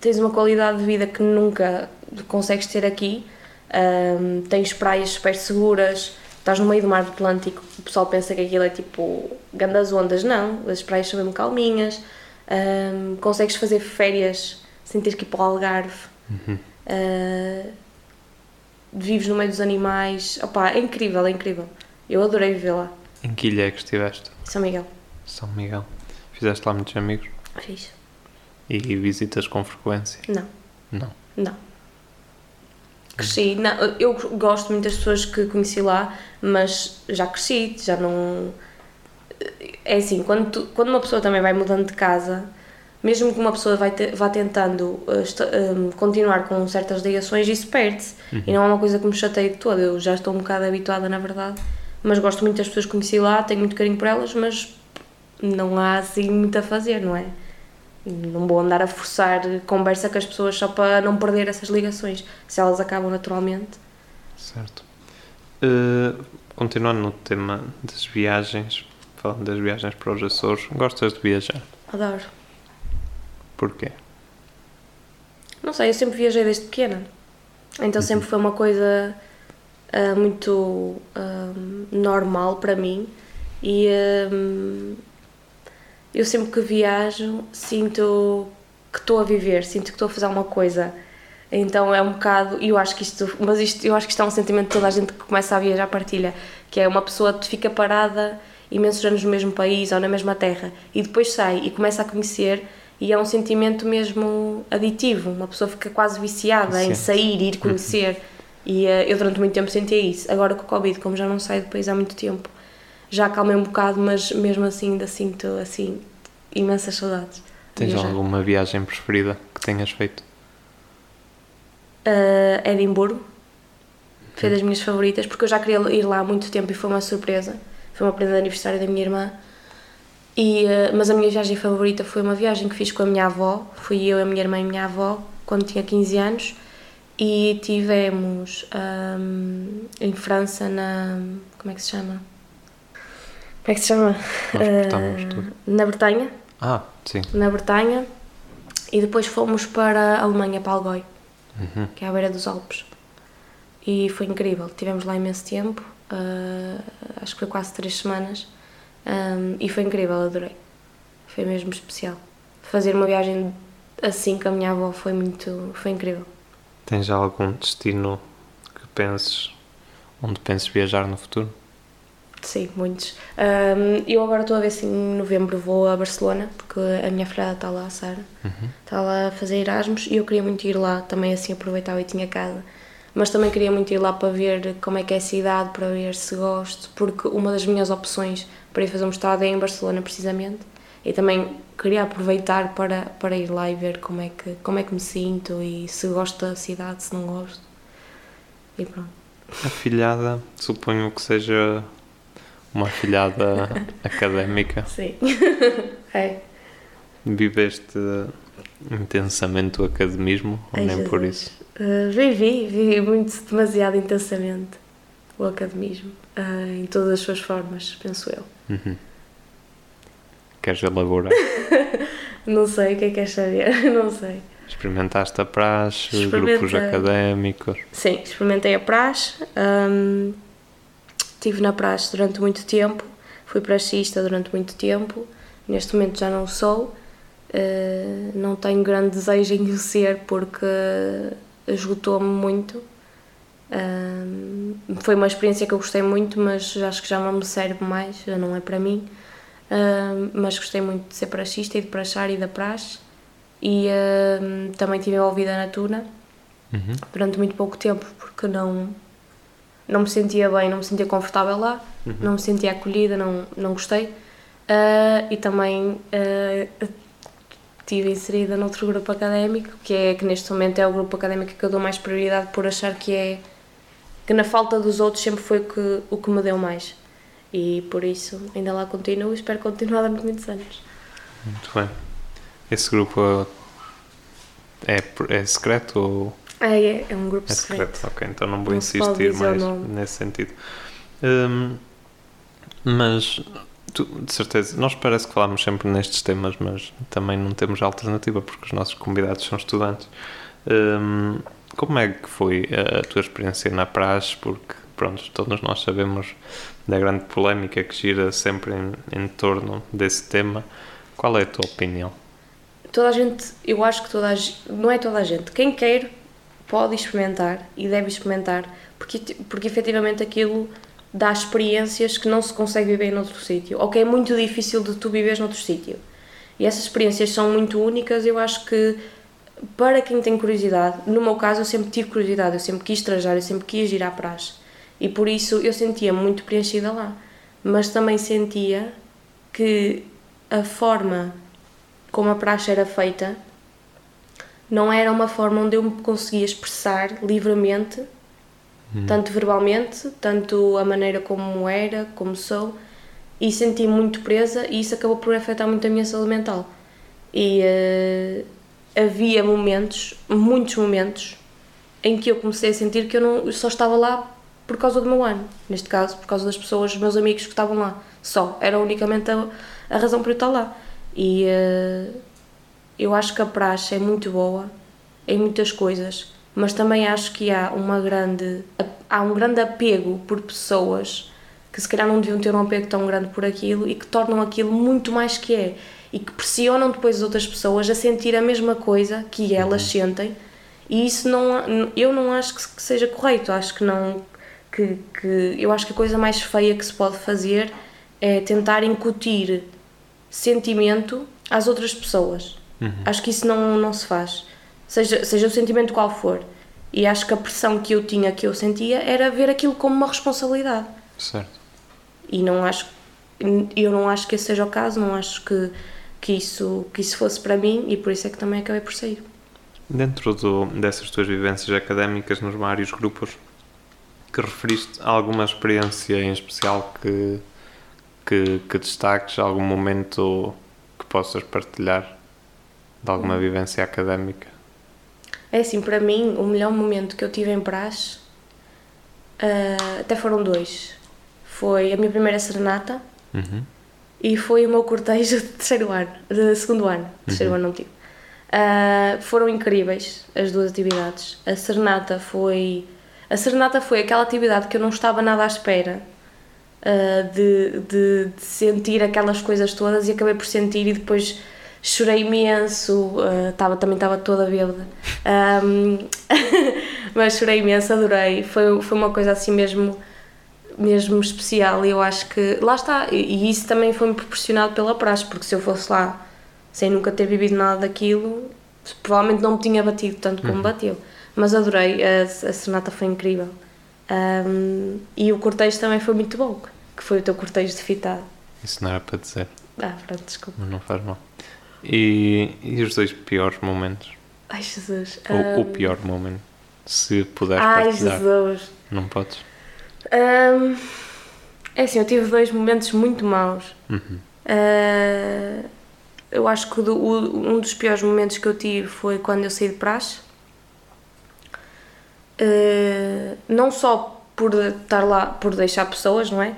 tens uma qualidade de vida que nunca consegues ter aqui. Um, tens praias super seguras, estás no meio do mar Atlântico, o pessoal pensa que aquilo é tipo grandes ondas, não, as praias são mesmo calminhas, um, consegues fazer férias sem ter que ir para o Algarve, Uh, vives no meio dos animais, opá, é incrível, é incrível. Eu adorei viver lá, Em que ilha é que estiveste? São Miguel, São Miguel. Fizeste lá muitos amigos? fiz. E visitas com frequência? Não, Não. não. Cresci, não, eu gosto muito das pessoas que conheci lá, mas já cresci, já não. É assim, quando, tu- quando uma pessoa também vai mudando de casa, mesmo que uma pessoa vai te- vá tentando uh, esta- um, continuar com certas ligações, isso perde-se. E não é uma coisa que me chateia de todo, eu já estou um bocado habituada, na verdade. Mas gosto muito das pessoas que conheci lá, tenho muito carinho por elas, mas não há assim muito a fazer, não é? Não vou andar a forçar conversa com as pessoas só para não perder essas ligações, se elas acabam naturalmente. Certo. Uh, continuando no tema das viagens, falando das viagens para os Açores, gostas de viajar? Adoro. Porquê? Não sei, eu sempre viajei desde pequena. Então sempre foi uma coisa ah, muito ah, normal para mim. E ah, eu sempre que viajo sinto que estou a viver, sinto que estou a fazer alguma coisa. Então é um bocado, e eu acho que isto, mas isto, eu acho que isto é um sentimento que toda a gente que começa a viajar partilha, que é uma pessoa que fica parada imensos anos no mesmo país ou na mesma terra e depois sai e começa a conhecer e é um sentimento mesmo aditivo, uma pessoa fica quase viciada em sair e ir conhecer e eh, eu durante muito tempo sentia isso. Agora com o Covid, como já não saio do país há muito tempo, já acalmei um bocado, mas mesmo assim ainda sinto assim imensas saudades. de Tens viajar. alguma viagem preferida que tenhas feito? Uh, Edimburgo. Foi das minhas favoritas, porque eu já queria ir lá há muito tempo e foi uma surpresa. Foi uma prenda de aniversário da minha irmã. E, uh, mas a minha viagem favorita foi uma viagem que fiz com a minha avó. Fui eu, a minha irmã e a minha avó, quando tinha 15 anos. E tivemos um, em França, na. Como é que se chama? Como é que se chama? Uh, na Bretanha. Ah, sim. Na Bretanha. E depois fomos para a Alemanha, para Algói Uhum. que é à beira dos Alpes. E foi incrível, tivemos lá imenso tempo, ah, acho que foi quase três semanas, Um, e foi incrível, adorei. Foi mesmo especial. Fazer uma viagem assim com a minha avó foi muito. foi incrível. Tens já algum destino que penses, onde penses viajar no futuro? Sim, muitos. Um, eu agora estou a ver se em novembro vou a Barcelona, porque a minha filhada está lá, a Sara. Está lá a fazer Erasmus e eu queria muito ir lá também, assim aproveitava e tinha casa. Mas também queria muito ir lá para ver como é que é a cidade, para ver se gosto, porque uma das minhas opções para ir fazer um mestrado é em Barcelona, precisamente. E também queria aproveitar para, para ir lá e ver como é, que, como é que me sinto e se gosto da cidade, se não gosto. E pronto. A filhada, suponho que seja uma filhada académica. Sim. é. Viveste intensamente o academismo ou Ai, nem por Jesus. isso? Uh, vivi, vivi muito, demasiado intensamente o academismo, uh, em todas as suas formas, penso eu. Uhum. Queres elaborar? Não sei o que é que queres saber, não sei. Experimentaste a praxe, grupos académicos. Sim, experimentei a praxe, um, estive na praxe durante muito tempo, fui praxista durante muito tempo, neste momento já não sou, uh, não tenho grande desejo em o ser porque esgotou-me muito. Um, foi uma experiência que eu gostei muito, mas acho que já não me serve mais, já não é para mim. Mas gostei muito de ser praxista e de praxar e da praxe. E um, também estive envolvida na tuna Uhum. durante muito pouco tempo, porque não, não me sentia bem, não me sentia confortável lá, não me sentia acolhida, não, não gostei. Ah, e também ah, estive inserida noutro grupo académico, que é que neste momento é o grupo académico que eu dou mais prioridade por achar que é que na falta dos outros sempre foi o que, o que me deu mais. E por isso ainda lá continuo e espero continuar durante muitos anos. Muito bem. Esse grupo é, é secreto ou É, é, é um grupo é secreto. secreto? Ok, então não vou Não insistir mais nesse sentido. Hum, mas, tu, de certeza, nós parece que falamos sempre nestes temas, mas também não temos alternativa porque os nossos convidados são estudantes. Hum, como é que foi a tua experiência na praxe? Porque, pronto, todos nós sabemos da grande polémica que gira sempre em, em torno desse tema. Qual é a tua opinião? toda a gente, eu acho que toda a gente, não é toda a gente, quem quer pode experimentar e deve experimentar, porque, porque efetivamente aquilo dá experiências que não se consegue viver noutro sítio, ou que é muito difícil de tu viveres noutro sítio. E essas experiências são muito únicas, eu acho que para quem tem curiosidade, no meu caso eu sempre tive curiosidade, eu sempre quis trajar, eu sempre quis ir à praxe. E por isso eu sentia muito preenchida lá. Mas também sentia que a forma como a praxe era feita não era uma forma onde eu me conseguia expressar livremente, tanto verbalmente, tanto a maneira como era, como sou, e senti muito presa e isso acabou por afetar muito a minha saúde mental. E eh, havia momentos, muitos momentos, em que eu comecei a sentir que eu não eu só estava lá por causa do meu ano, neste caso, por causa das pessoas, dos meus amigos que estavam lá. Só, era unicamente a, a razão por eu estar lá. E eh, eu acho que a praxe é muito boa em muitas coisas, mas também acho que há uma grande há um grande apego por pessoas que se calhar não deviam ter um apego tão grande por aquilo e que tornam aquilo muito mais que é. E que pressionam depois as outras pessoas a sentir a mesma coisa que elas sentem. E isso não eu não acho que seja correto. Acho que não que, que eu acho que a coisa mais feia que se pode fazer é tentar incutir sentimento às outras pessoas. Acho que isso não, não se faz. Seja, seja o sentimento qual for. E acho que a pressão que eu tinha, que eu sentia, era ver aquilo como uma responsabilidade. Certo. E não acho, eu não acho que esse seja o caso, não acho que, que, isso, que isso fosse para mim e por isso é que também acabei por sair. Dentro do, dessas tuas vivências académicas nos vários grupos, que referiste a alguma experiência em especial que, que, que destaques, algum momento que possas partilhar de alguma vivência académica? É assim, para mim, o melhor momento que eu tive em praxe, ah, até foram dois. Foi a minha primeira serenata Uhum. e foi o meu cortejo de terceiro ano, de segundo ano, terceiro ano não tive. Ah, foram incríveis as duas atividades. A serenata foi a serenata foi aquela atividade que eu não estava nada à espera uh, de, de, de sentir aquelas coisas todas e acabei por sentir e depois chorei imenso, uh, tava, também estava toda bêbada, um, mas chorei imenso, adorei, foi, foi uma coisa assim mesmo, mesmo especial e eu acho que, lá está, e, e isso também foi-me proporcionado pela praxe, porque se eu fosse lá sem nunca ter vivido nada daquilo, provavelmente não me tinha batido tanto como bateu, mas adorei, a, a sonata foi incrível. Um, e o cortejo também foi muito bom, que foi o teu cortejo de fitado. Isso não era para dizer, Ah, pronto, desculpa. mas não faz mal. E, e os dois piores momentos? Ai, Jesus. Ou o um, pior momento? Se puderes Ai, partilhar. Jesus. Não podes? Um, é assim, eu tive dois momentos muito maus. Uhum. Uh, eu acho que o do- o- um dos piores momentos que eu tive foi quando eu saí de praxe. Uh, não só por estar lá, por deixar pessoas, não é?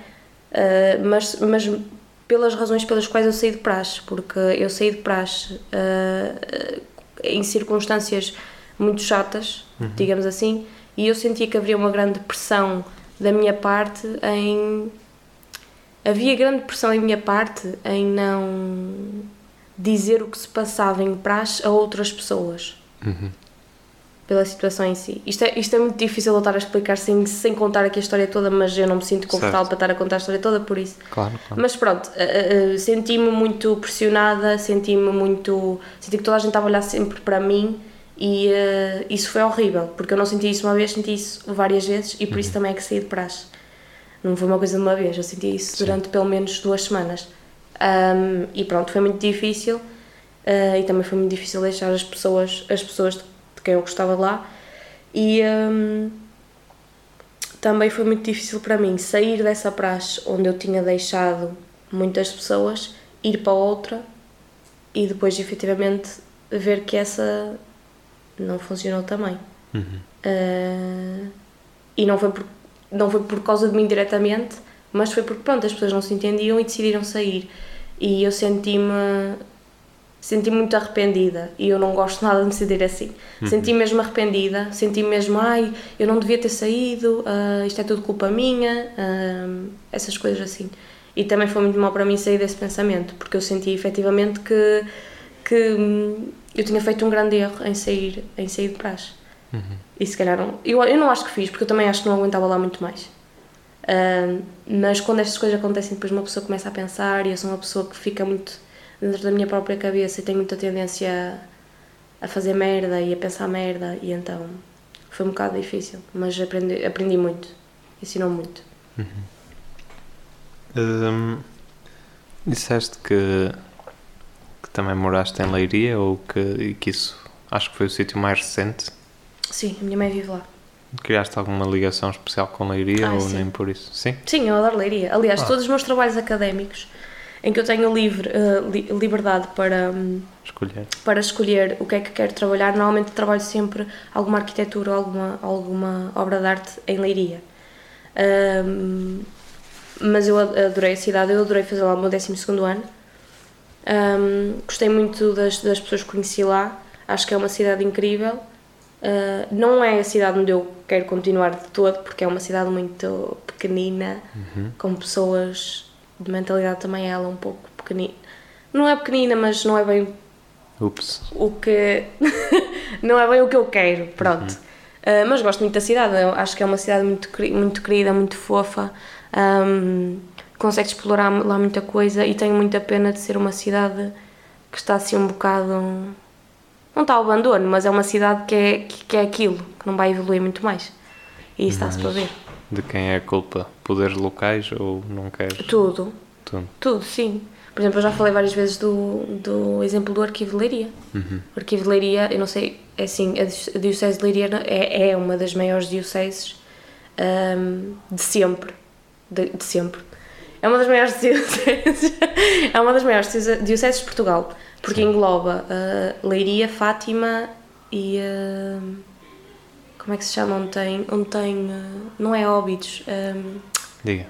Uh, mas, mas pelas razões pelas quais eu saí de praxe, porque eu saí de praxe uh, em circunstâncias muito chatas, digamos assim, e eu sentia que haveria uma grande pressão da minha parte em. Havia grande pressão da minha parte em não dizer o que se passava em praxe a outras pessoas Uhum. Pela situação em si. Isto é, isto é muito difícil eu estar a explicar sem, sem contar aqui a história toda, mas eu não me sinto confortável Certo. para estar a contar a história toda, por isso. Claro, claro. Mas pronto, eh, eh, senti-me muito pressionada, senti-me muito. Senti que toda a gente estava a olhar sempre para mim e eh, isso foi horrível, porque eu não senti isso uma vez, senti isso várias vezes e por isso também é que saí de praxe. Não foi uma coisa de uma vez, eu senti isso durante pelo menos duas semanas. Ahm, e pronto, foi muito difícil e também foi muito difícil deixar as pessoas, as pessoas de quem eu gostava lá. E ahm, também foi muito difícil para mim sair dessa praxe onde eu tinha deixado muitas pessoas, ir para outra e depois efetivamente ver que essa não funcionou também. Uhum. Uh, e não foi, por, não foi por causa de mim diretamente, mas foi porque pronto, as pessoas não se entendiam e decidiram sair. E eu senti-me senti muito arrependida e eu não gosto nada de me sentir assim. Senti mesmo arrependida, senti mesmo, ai, eu não devia ter saído, ah, isto é tudo culpa minha, ah, essas coisas assim. E também foi muito mal para mim sair desse pensamento, porque eu senti efetivamente que, que hum, eu tinha feito um grande erro em sair, em sair de praxe. E se calhar não, eu, eu não acho que fiz, porque eu também acho que não aguentava lá muito mais. Ah, mas quando estas coisas acontecem, depois uma pessoa começa a pensar, e eu sou uma pessoa que fica muito dentro da minha própria cabeça e tenho muita tendência a, a fazer merda e a pensar merda, e então foi um bocado difícil, mas aprendi, aprendi muito, ensinou muito. Hum, disseste que, que também moraste em Leiria ou que, e que isso acho que foi o sítio mais recente. Sim, a minha mãe vive lá. Criaste alguma ligação especial com Leiria Ah, ou sim. nem por isso? Sim? Sim, eu adoro leiria. Aliás, Ah. todos os meus trabalhos académicos, em que eu tenho livre, eh, li- liberdade para, hum, Escolher. para escolher o que é que quero trabalhar, normalmente trabalho sempre alguma arquitetura ou alguma, alguma obra de arte em Leiria. Hum, mas eu ad- adorei a cidade, eu adorei fazer lá o meu 12 ano. Hum, gostei muito das, das pessoas que conheci lá, acho que é uma cidade incrível. Uh, não é a cidade onde eu quero continuar de todo, porque é uma cidade muito pequenina, com pessoas de mentalidade também ela um pouco pequenina. Não é pequenina, mas não é bem Ups. o que não é bem o que eu quero, pronto. Uh, mas gosto muito da cidade, eu acho que é uma cidade muito, muito querida, muito fofa, um, consegue explorar lá muita coisa e tenho muita pena de ser uma cidade que está assim um bocado. Não está ao abandono, mas é uma cidade que é, que, que é aquilo, que não vai evoluir muito mais. E isso está-se para ver. De quem é a culpa? Poderes locais ou não queres? Tudo, Tudo. Tudo, sim. Por exemplo, eu já falei várias vezes do, do exemplo do Arquivo de Leiria. O Arquivo de Leiria, eu não sei, é assim, a Diocese- de Leiria é, é uma das maiores dioceses ahm, de sempre. De, de sempre. É uma das maiores dioceses, é uma das maiores dioce- dioceses de Portugal, porque engloba ah, Leiria, Fátima e. ah, como é que se chama? Onde tem. Onde tem ah, não é Óbidos. ahm, Diga.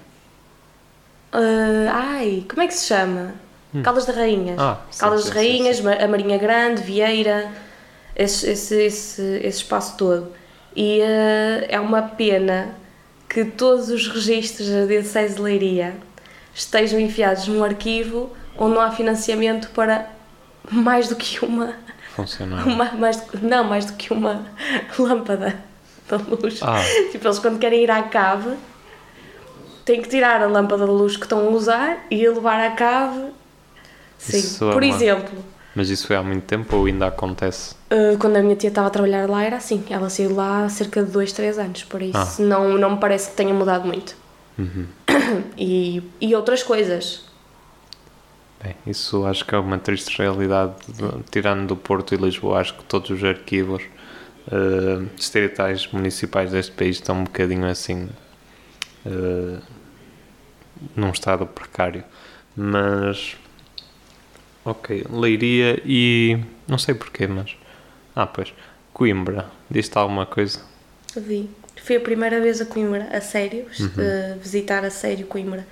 ah, ai, como é que se chama? Caldas de Rainhas. Ah, sim, Caldas sim, de Rainhas, sim. A Marinha Grande, Vieira, esse, esse, esse, esse espaço todo. E ah, é uma pena que todos os registros da Diocese de Leiria estejam enfiados num arquivo onde não há financiamento para mais do que uma. Funcionar. uma- mais, não, mais do que uma lâmpada da luz. Ah, Tipo, eles quando querem ir à cave têm que tirar a lâmpada de luz que estão a usar e levar à cave. Sim. Isso é Por uma- exemplo, mas isso foi há muito tempo ou ainda acontece? uh, quando a minha tia estava a trabalhar lá era assim. Ela saiu lá há cerca de 2, 3 anos, por isso Ah. não, não me parece que tenha mudado muito. Uhum. E, e outras coisas. Bem, isso acho que é uma triste realidade. de- Tirando do Porto e Lisboa, acho que todos os arquivos distritais municipais deste país estão um bocadinho assim. eh, num estado precário. Mas. Ok, Leiria e. Não sei porquê, mas. Ah, pois. Coimbra. Diz-te alguma coisa? Vi. Fui a primeira vez a Coimbra, a sério, uh, visitar a sério Coimbra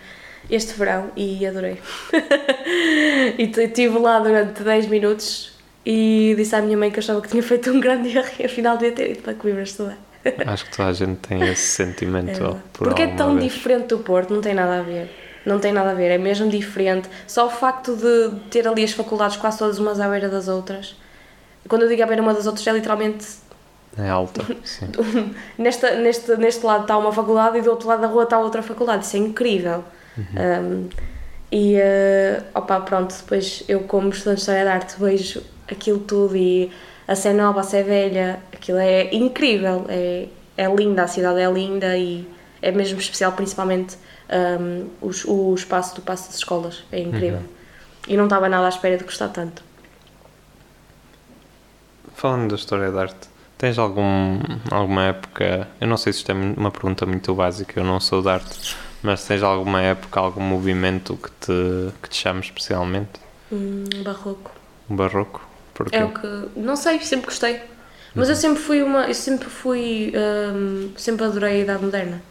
este verão e adorei. e estive lá durante 10 minutos e disse à minha mãe que achava que tinha feito um grande erro e afinal devia ter ido para Coimbra estudar. Acho que toda a gente tem esse sentimento. É por Porque é tão vez. diferente do Porto, não tem nada a ver. Não tem nada a ver, é mesmo diferente. Só o facto de ter ali as faculdades quase todas umas à beira das outras. Quando eu digo à beira uma das outras, é literalmente É alta, sim. nesta, neste, neste lado está uma faculdade e do outro lado da rua está outra faculdade. Isso é incrível. Um, e, uh, opa, pronto, depois eu, como estudante de História da Arte, vejo aquilo tudo e a Sé Nova, a Sé Velha, aquilo é incrível. É, é linda, a cidade é linda e é mesmo especial, principalmente um, os- o, espaço do Passo das Escolas. É incrível. E não estava nada à espera de gostar tanto. Falando da história da arte, tens algum, alguma época, eu não sei se isto é uma pergunta muito básica, eu não sou de arte, mas tens alguma época, algum movimento que te, que te chame especialmente? Hum, barroco. O barroco? Porquê? É o que. Não sei, sempre gostei. Mas eu sempre fui uma. Eu sempre fui. hum, sempre adorei a Idade Moderna.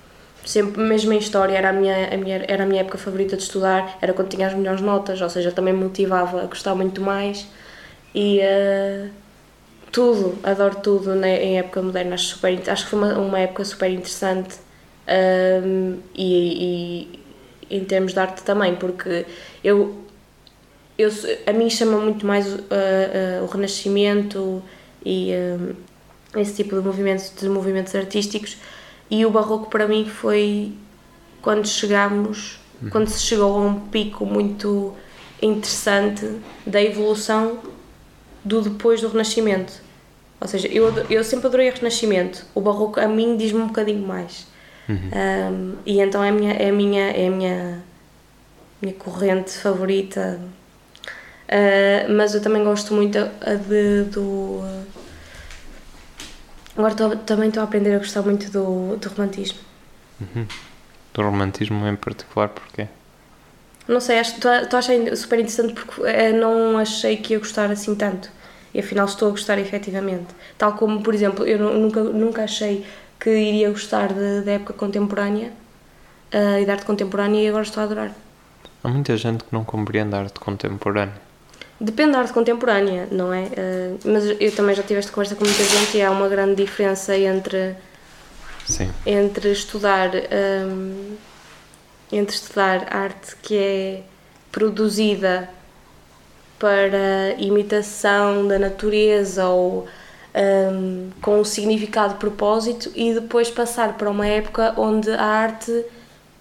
Sempre, mesmo em História, era a, minha, a minha, era a minha época favorita de estudar, era quando tinha as melhores notas, ou seja, também me motivava a gostar muito mais. E. uh, tudo, adoro tudo na, em época moderna, acho, super, acho que foi uma, uma época super interessante hum, e, e em termos de arte também, porque eu eu, a mim chama muito mais uh, uh, o Renascimento e um, esse tipo de movimentos, de movimentos artísticos e o Barroco para mim foi quando chegámos, quando se chegou a um pico muito interessante da evolução do depois do Renascimento. Ou seja, eu, eu sempre adorei o Renascimento, o Barroco a mim diz-me um bocadinho mais. Um, e então é a minha, é a minha, é a minha, minha corrente favorita. Uh, mas eu também gosto muito a de, do. agora estou- também estou a aprender a gostar muito do, do romantismo. Do romantismo em particular, porquê? Não sei, estou a- estou a achar super interessante porque eh, não achei que ia gostar assim tanto. E afinal estou a gostar efetivamente. Tal como, por exemplo, eu nu- nunca, nunca achei que iria gostar da época contemporânea eh, e da arte contemporânea e agora estou a adorar. Há muita gente que não compreende a arte contemporânea. Depende da arte contemporânea, não é? Eh, mas eu também já tive esta conversa com muita gente e há uma grande diferença entre Sim. entre estudar hum, entre estudar arte que é produzida para imitação da natureza ou hum, com um significado propósito e depois passar para uma época onde a arte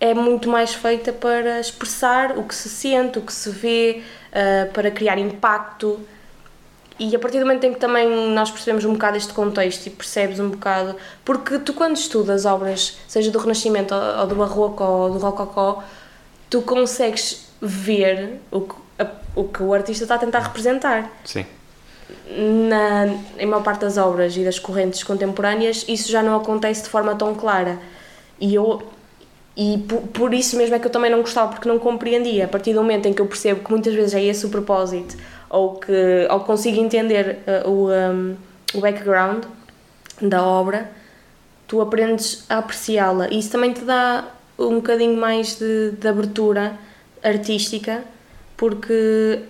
é muito mais feita para expressar o que se sente, o que se vê, ah, para criar impacto. E a partir do momento em que também nós percebemos um bocado este contexto e percebes um bocado. Porque tu, quando estudas obras, seja do Renascimento ou do Barroco ou do Rococó, tu consegues ver o que, a- o que o artista está a tentar representar. Sim. Na, em maior parte das obras e das correntes contemporâneas, isso já não acontece de forma tão clara. E eu. E por, por isso mesmo é que eu também não gostava, porque não compreendia. A partir do momento em que eu percebo que muitas vezes é esse o propósito, ou que ou consigo entender uh, o, um, o background da obra, tu aprendes a apreciá-la. E isso também te dá um bocadinho mais de, de abertura artística, porque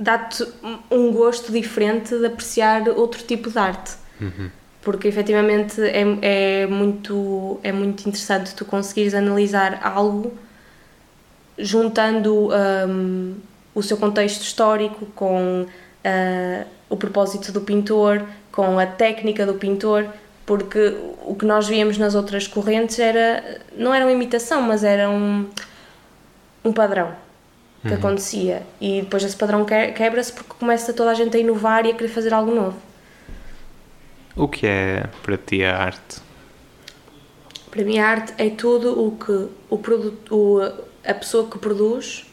dá-te um- gosto diferente de apreciar outro tipo de arte. porque efetivamente é, é, muito, é muito interessante tu conseguires analisar algo juntando um, o seu contexto histórico com uh, o propósito do pintor, com a técnica do pintor, porque o que nós víamos nas outras correntes era não era uma imitação, mas era um, um padrão que Uhum. acontecia e depois esse padrão que- quebra-se porque começa toda a gente a inovar e a querer fazer algo novo. O que é para ti a arte? Para mim, a arte é tudo o que o produto, o, a pessoa que produz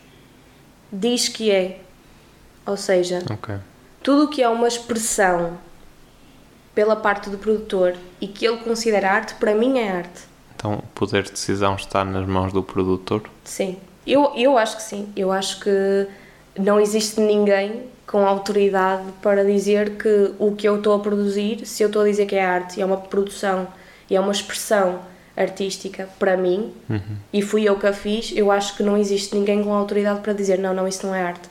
diz que é. Ou seja, Ok. tudo o que é uma expressão pela parte do produtor e que ele considera arte, para mim é arte. Então o poder de decisão está nas mãos do produtor? Sim. Eu, eu acho que sim. Eu acho que não existe ninguém com autoridade para dizer que o que eu estou a produzir, se eu estou a dizer que é arte e é uma produção e é uma expressão artística para mim e fui eu que a fiz, eu acho que não existe ninguém com autoridade para dizer não, não, isso não é arte.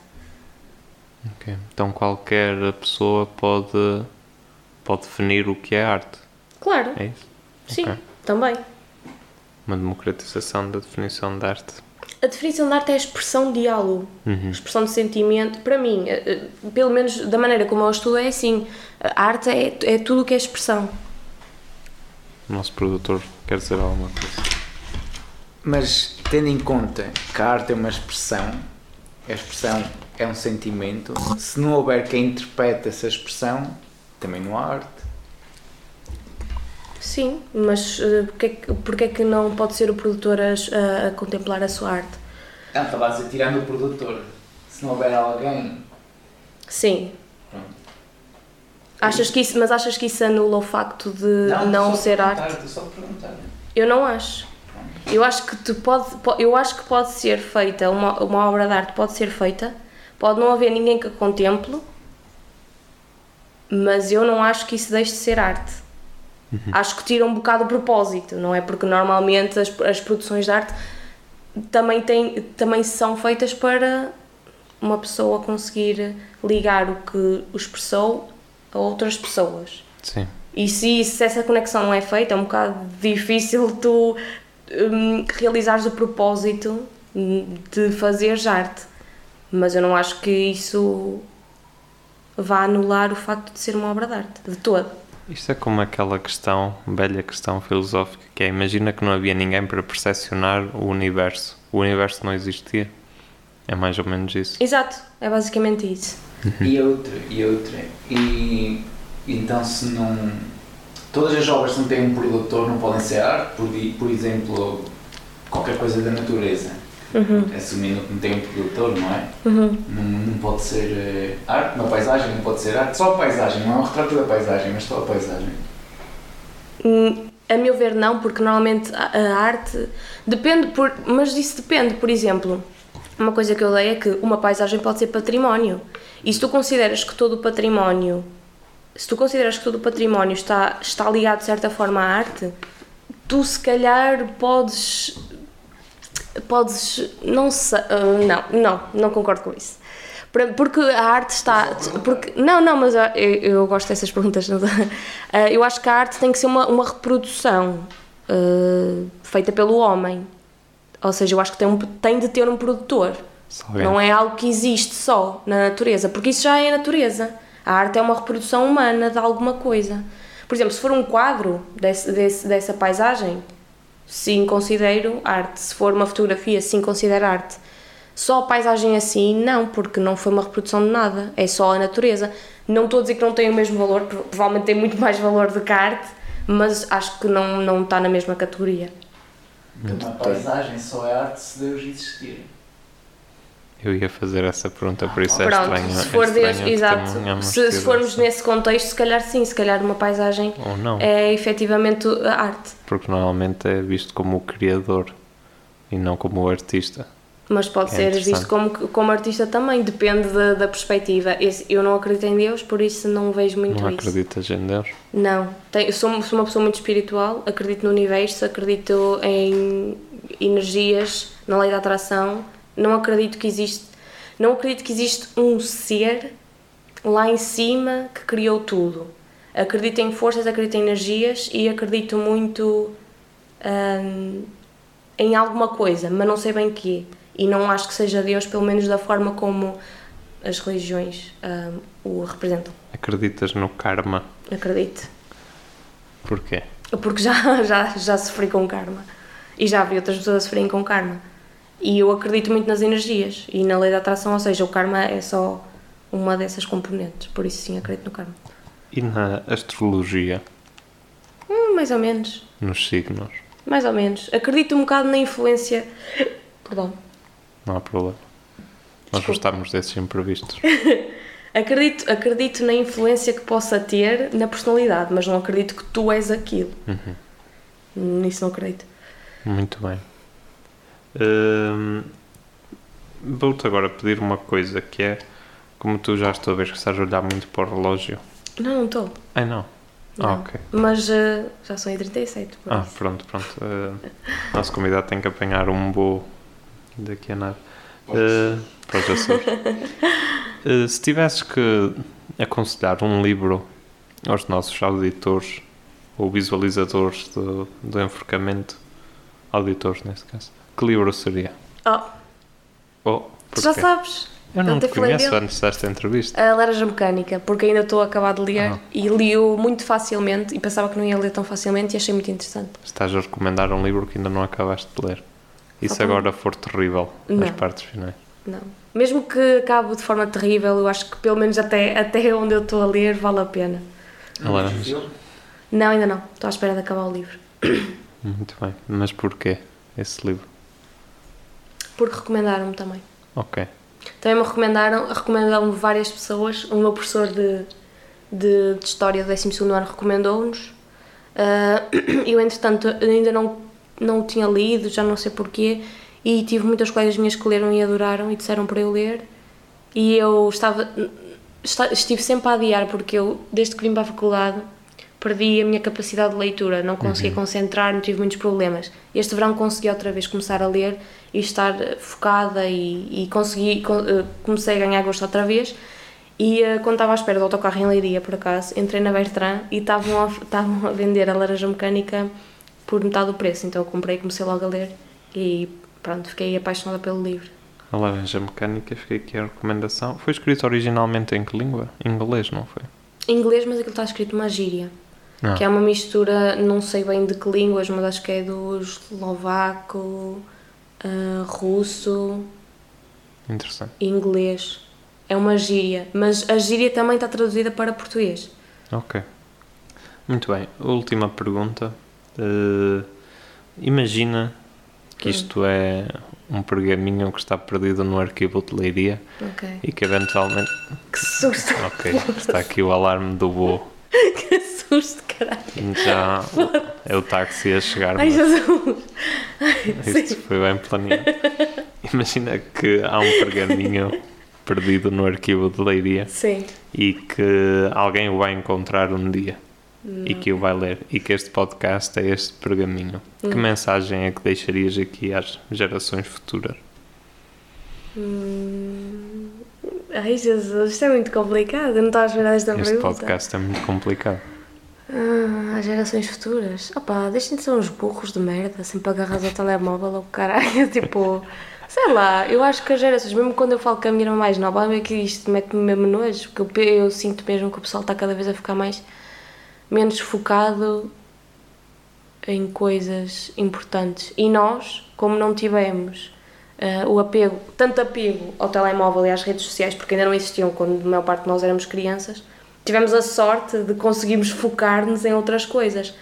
Ok. Então qualquer pessoa pode, pode definir o que é arte. Claro, É isso? sim, Ok. também. Uma democratização da definição de arte. A definição de arte é a expressão de algo, Uhum. a expressão de sentimento. Para mim, eh, eh, pelo menos da maneira como eu estudo, é assim: a arte é, é tudo o que é expressão. O nosso produtor quer dizer alguma coisa. Mas tendo em conta que a arte é uma expressão, a expressão é um sentimento, se não houver quem interprete essa expressão, também não há arte. Sim, mas eh, porque, é que- não pode ser o produtor a, a- contemplar a sua arte? Não, estava a dizer, tirando o produtor, se não houver alguém. Sim. Pronto. Achas que isso, mas achas que isso anula o facto de não, só ser arte? só perguntar. Eu não acho. Eu acho que tu pode, po- eu acho que pode ser feita uma, uma obra de arte pode ser feita, pode não haver ninguém que a contemple, mas eu não acho que isso deixe de ser arte. Acho que tira um bocado o propósito, não é? Porque normalmente as, as produções de arte também, têm, também são feitas para uma pessoa conseguir ligar o que o expressou a outras pessoas. Sim. E se, se essa conexão não é feita, é um bocado difícil tu hum, realizares o propósito de fazeres arte. Mas eu não acho que isso vá anular o facto de ser uma obra de arte, de todo. Isto é como aquela questão, velha questão filosófica, que é imagina que não havia ninguém para percepcionar o universo. O universo não existia. É mais ou menos isso. Exato, é basicamente isso. E outra, e outra. E então se não. Todas as obras que não têm um produtor não podem ser arte, por, por exemplo, qualquer coisa da natureza. Assumindo que não tem um produtor, não é? Não, não pode ser eh, arte, uma paisagem não pode ser arte, só a paisagem, não é um retrato da paisagem, mas só a paisagem. Hum, A meu ver, não, porque normalmente a, a arte depende, por, mas isso depende. Por exemplo, uma coisa que eu dei é que uma paisagem pode ser património. E se tu consideras que todo o património, se tu consideras que todo o património está, está ligado de certa forma à arte, tu se calhar podes. Podes. Não sei. ah, não, não, não concordo com isso. Porque a arte está. Porque, não, não, mas ah, eu, eu gosto dessas perguntas. Ah, Eu acho que a arte tem que ser uma, uma reprodução ah, feita pelo homem. Ou seja, eu acho que tem, um, tem de ter um produtor. Alguém- Não é algo que existe só na natureza, porque isso já é natureza. A arte é uma reprodução humana de alguma coisa. Por exemplo, se for um quadro desse, desse- dessa paisagem, sim, considero arte. Se for uma fotografia, sim, considero arte. Só a paisagem assim, não, porque não foi uma reprodução de nada. É só a natureza. Não estou a dizer que não tem o mesmo valor, pro- provavelmente tem muito mais valor do que a arte, mas acho que não, não está na mesma categoria. Uma paisagem só é arte se Deus existir. Eu ia fazer essa pergunta, por isso é Pronto, estranho. se é for estranho Deus, exato. Se, se formos essa- nesse contexto, se calhar sim, se calhar uma paisagem não, é efetivamente a arte. porque normalmente é visto como o criador e não como o artista. Mas pode É ser visto como, como artista também, depende da, da perspectiva. Esse- eu não acredito em Deus, por isso não vejo muito não isso. acreditas em Deus? Não, Tenho- sou, sou uma pessoa muito espiritual, acredito no universo, acredito em energias, na lei da atração. Não acredito que existe, não acredito que existe um ser lá em cima que criou tudo. Acredito em forças, acredito em energias e acredito muito hum, em alguma coisa, mas não sei bem quê. E não acho que seja Deus, pelo menos da forma como as religiões hum, o representam. Acreditas no karma? Acredito. Porquê? Porque já, já, já sofri com karma. E já vi outras pessoas a sofrerem com karma. E eu acredito muito nas energias e na lei da atração, ou seja, o karma é só uma dessas componentes. Por isso, sim, acredito no karma. E na astrologia? Hum, mais ou menos. Nos signos? Mais ou menos. Acredito um bocado na influência. Perdão. Não há problema. Nós gostamos desses imprevistos. Acredito, acredito na influência que possa ter na personalidade, mas não acredito que tu és aquilo. Uhum. Nisso não acredito. Muito bem. Hum, Vou-te agora pedir uma coisa que é, como tu já estou a ver que estás a olhar muito para o relógio. Não, não estou. Ai não. Ah, Não. ok. Mas eh, já são em 37. Por Ah, isso. pronto, pronto. Uh, nosso convidado tem que apanhar um voo daqui a nada. Uh, para os Açores. Uh, se tivesses que aconselhar um livro aos nossos auditores ou visualizadores do, do enforcamento, auditores neste caso, que livro seria? Oh, Oh, tu já sabes. Eu não te conheço antes desta entrevista. A Laranja Mecânica, porque ainda estou a acabar de ler Ah. e li-o muito facilmente e pensava que não ia ler tão facilmente e achei muito interessante. Estás a recomendar um livro que ainda não acabaste de ler. E se agora for terrível nas Não. partes finais? Não. Mesmo que acabe de forma terrível, eu acho que pelo menos até, até onde eu estou a ler vale a pena. A laranja. Não, ainda não. Estou à espera de acabar o livro. Muito bem. Mas porquê esse livro? Porque recomendaram-me também. Ok. Também me recomendaram, recomendaram-me várias pessoas. O meu professor de, de, de História do 12 ano recomendou-nos. Ah, eu, entretanto, ainda não, não o tinha lido, já não sei porquê. E tive muitas colegas minhas que leram e adoraram e disseram para eu ler. E eu estava, esta- estive sempre a adiar, porque eu, desde que vim para a faculdade, perdi a minha capacidade de leitura, não conseguia concentrar, não tive muitos problemas. Este verão consegui outra vez começar a ler e estar eh, focada e, e consegui, co- eh, comecei a ganhar gosto outra vez. E eh, quando estava à espera do autocarro em Leiria, por acaso, entrei na Bertrand e estavam a, estavam a vender a laranja mecânica por metade do preço. Então eu comprei e comecei logo a ler e pronto, fiquei apaixonada pelo livro. A Laranja Mecânica, fiquei aqui a recomendação. Foi escrito originalmente em que língua? Em inglês, não foi? Em inglês, mas aquilo está escrito uma gíria. Ah. Que é uma mistura, não sei bem de que línguas, mas acho que é do eslovaco, ah, russo, Interessante. e inglês. É uma gíria, mas a gíria também está traduzida para português. Ok. Muito bem. Última pergunta. Eh, imagina que isto é um pergaminho que está perdido no arquivo de Leiria Ok. e que eventualmente. Que susto! Ok, está aqui o alarme do voo. que susto, caralho! Já é o táxi a chegar. Ai, Jesus! Isto foi bem planeado. Imagina que há um pergaminho perdido no arquivo de Leiria Sim. e que alguém o vai encontrar um dia e que o vai ler e que este podcast é este pergaminho. Que mensagem é que deixarias aqui às gerações futuras? Hum... Ai, Jesus, isto é muito complicado. Eu não estava a esperar esta Este pergunta. podcast é muito complicado. Ah, as gerações futuras. Opa, deixem de ser uns burros de merda, sempre agarrados ao telemóvel ou caralho. Tipo, sei lá, eu acho que as gerações, mesmo quando eu falo com a minha irmã mais nova, é que isto mete-me mesmo nojo, porque eu, eu sinto mesmo que o pessoal está cada vez a ficar mais. menos focado em coisas importantes. E nós, como não tivemos ah, o apego, tanto apego ao telemóvel e às redes sociais, porque ainda não existiam quando a maior parte de nós éramos crianças, tivemos a sorte de conseguirmos focar-nos em outras coisas.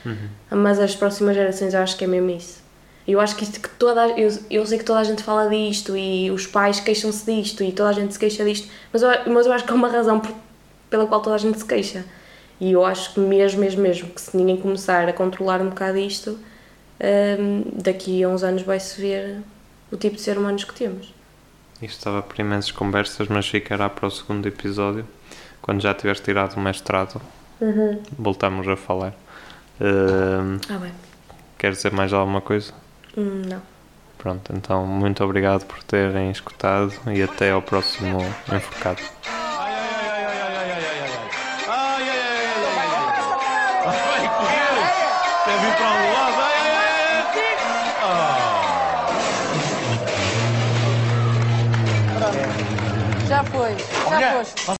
Mas as próximas gerações eu acho que é mesmo isso. Eu acho que isto que toda eu, eu sei que toda a gente fala disto e os pais queixam-se disto e toda a gente se queixa disto, mas eu, mas eu acho que há uma razão por- pela qual toda a gente se queixa. E eu acho que mesmo, mesmo, mesmo que se ninguém começar a controlar um bocado isto, hum, daqui a uns anos vai-se ver o tipo de ser humanos que temos. Isto estava por imensas conversas, mas ficará para o segundo episódio quando já tiveres tirado o mestrado, uhum. voltamos a falar. Uh, ah, bem. Queres dizer mais alguma coisa? Hum, não. Pronto, então muito obrigado por terem escutado e até ao próximo Enforcado. Já foi, já foste.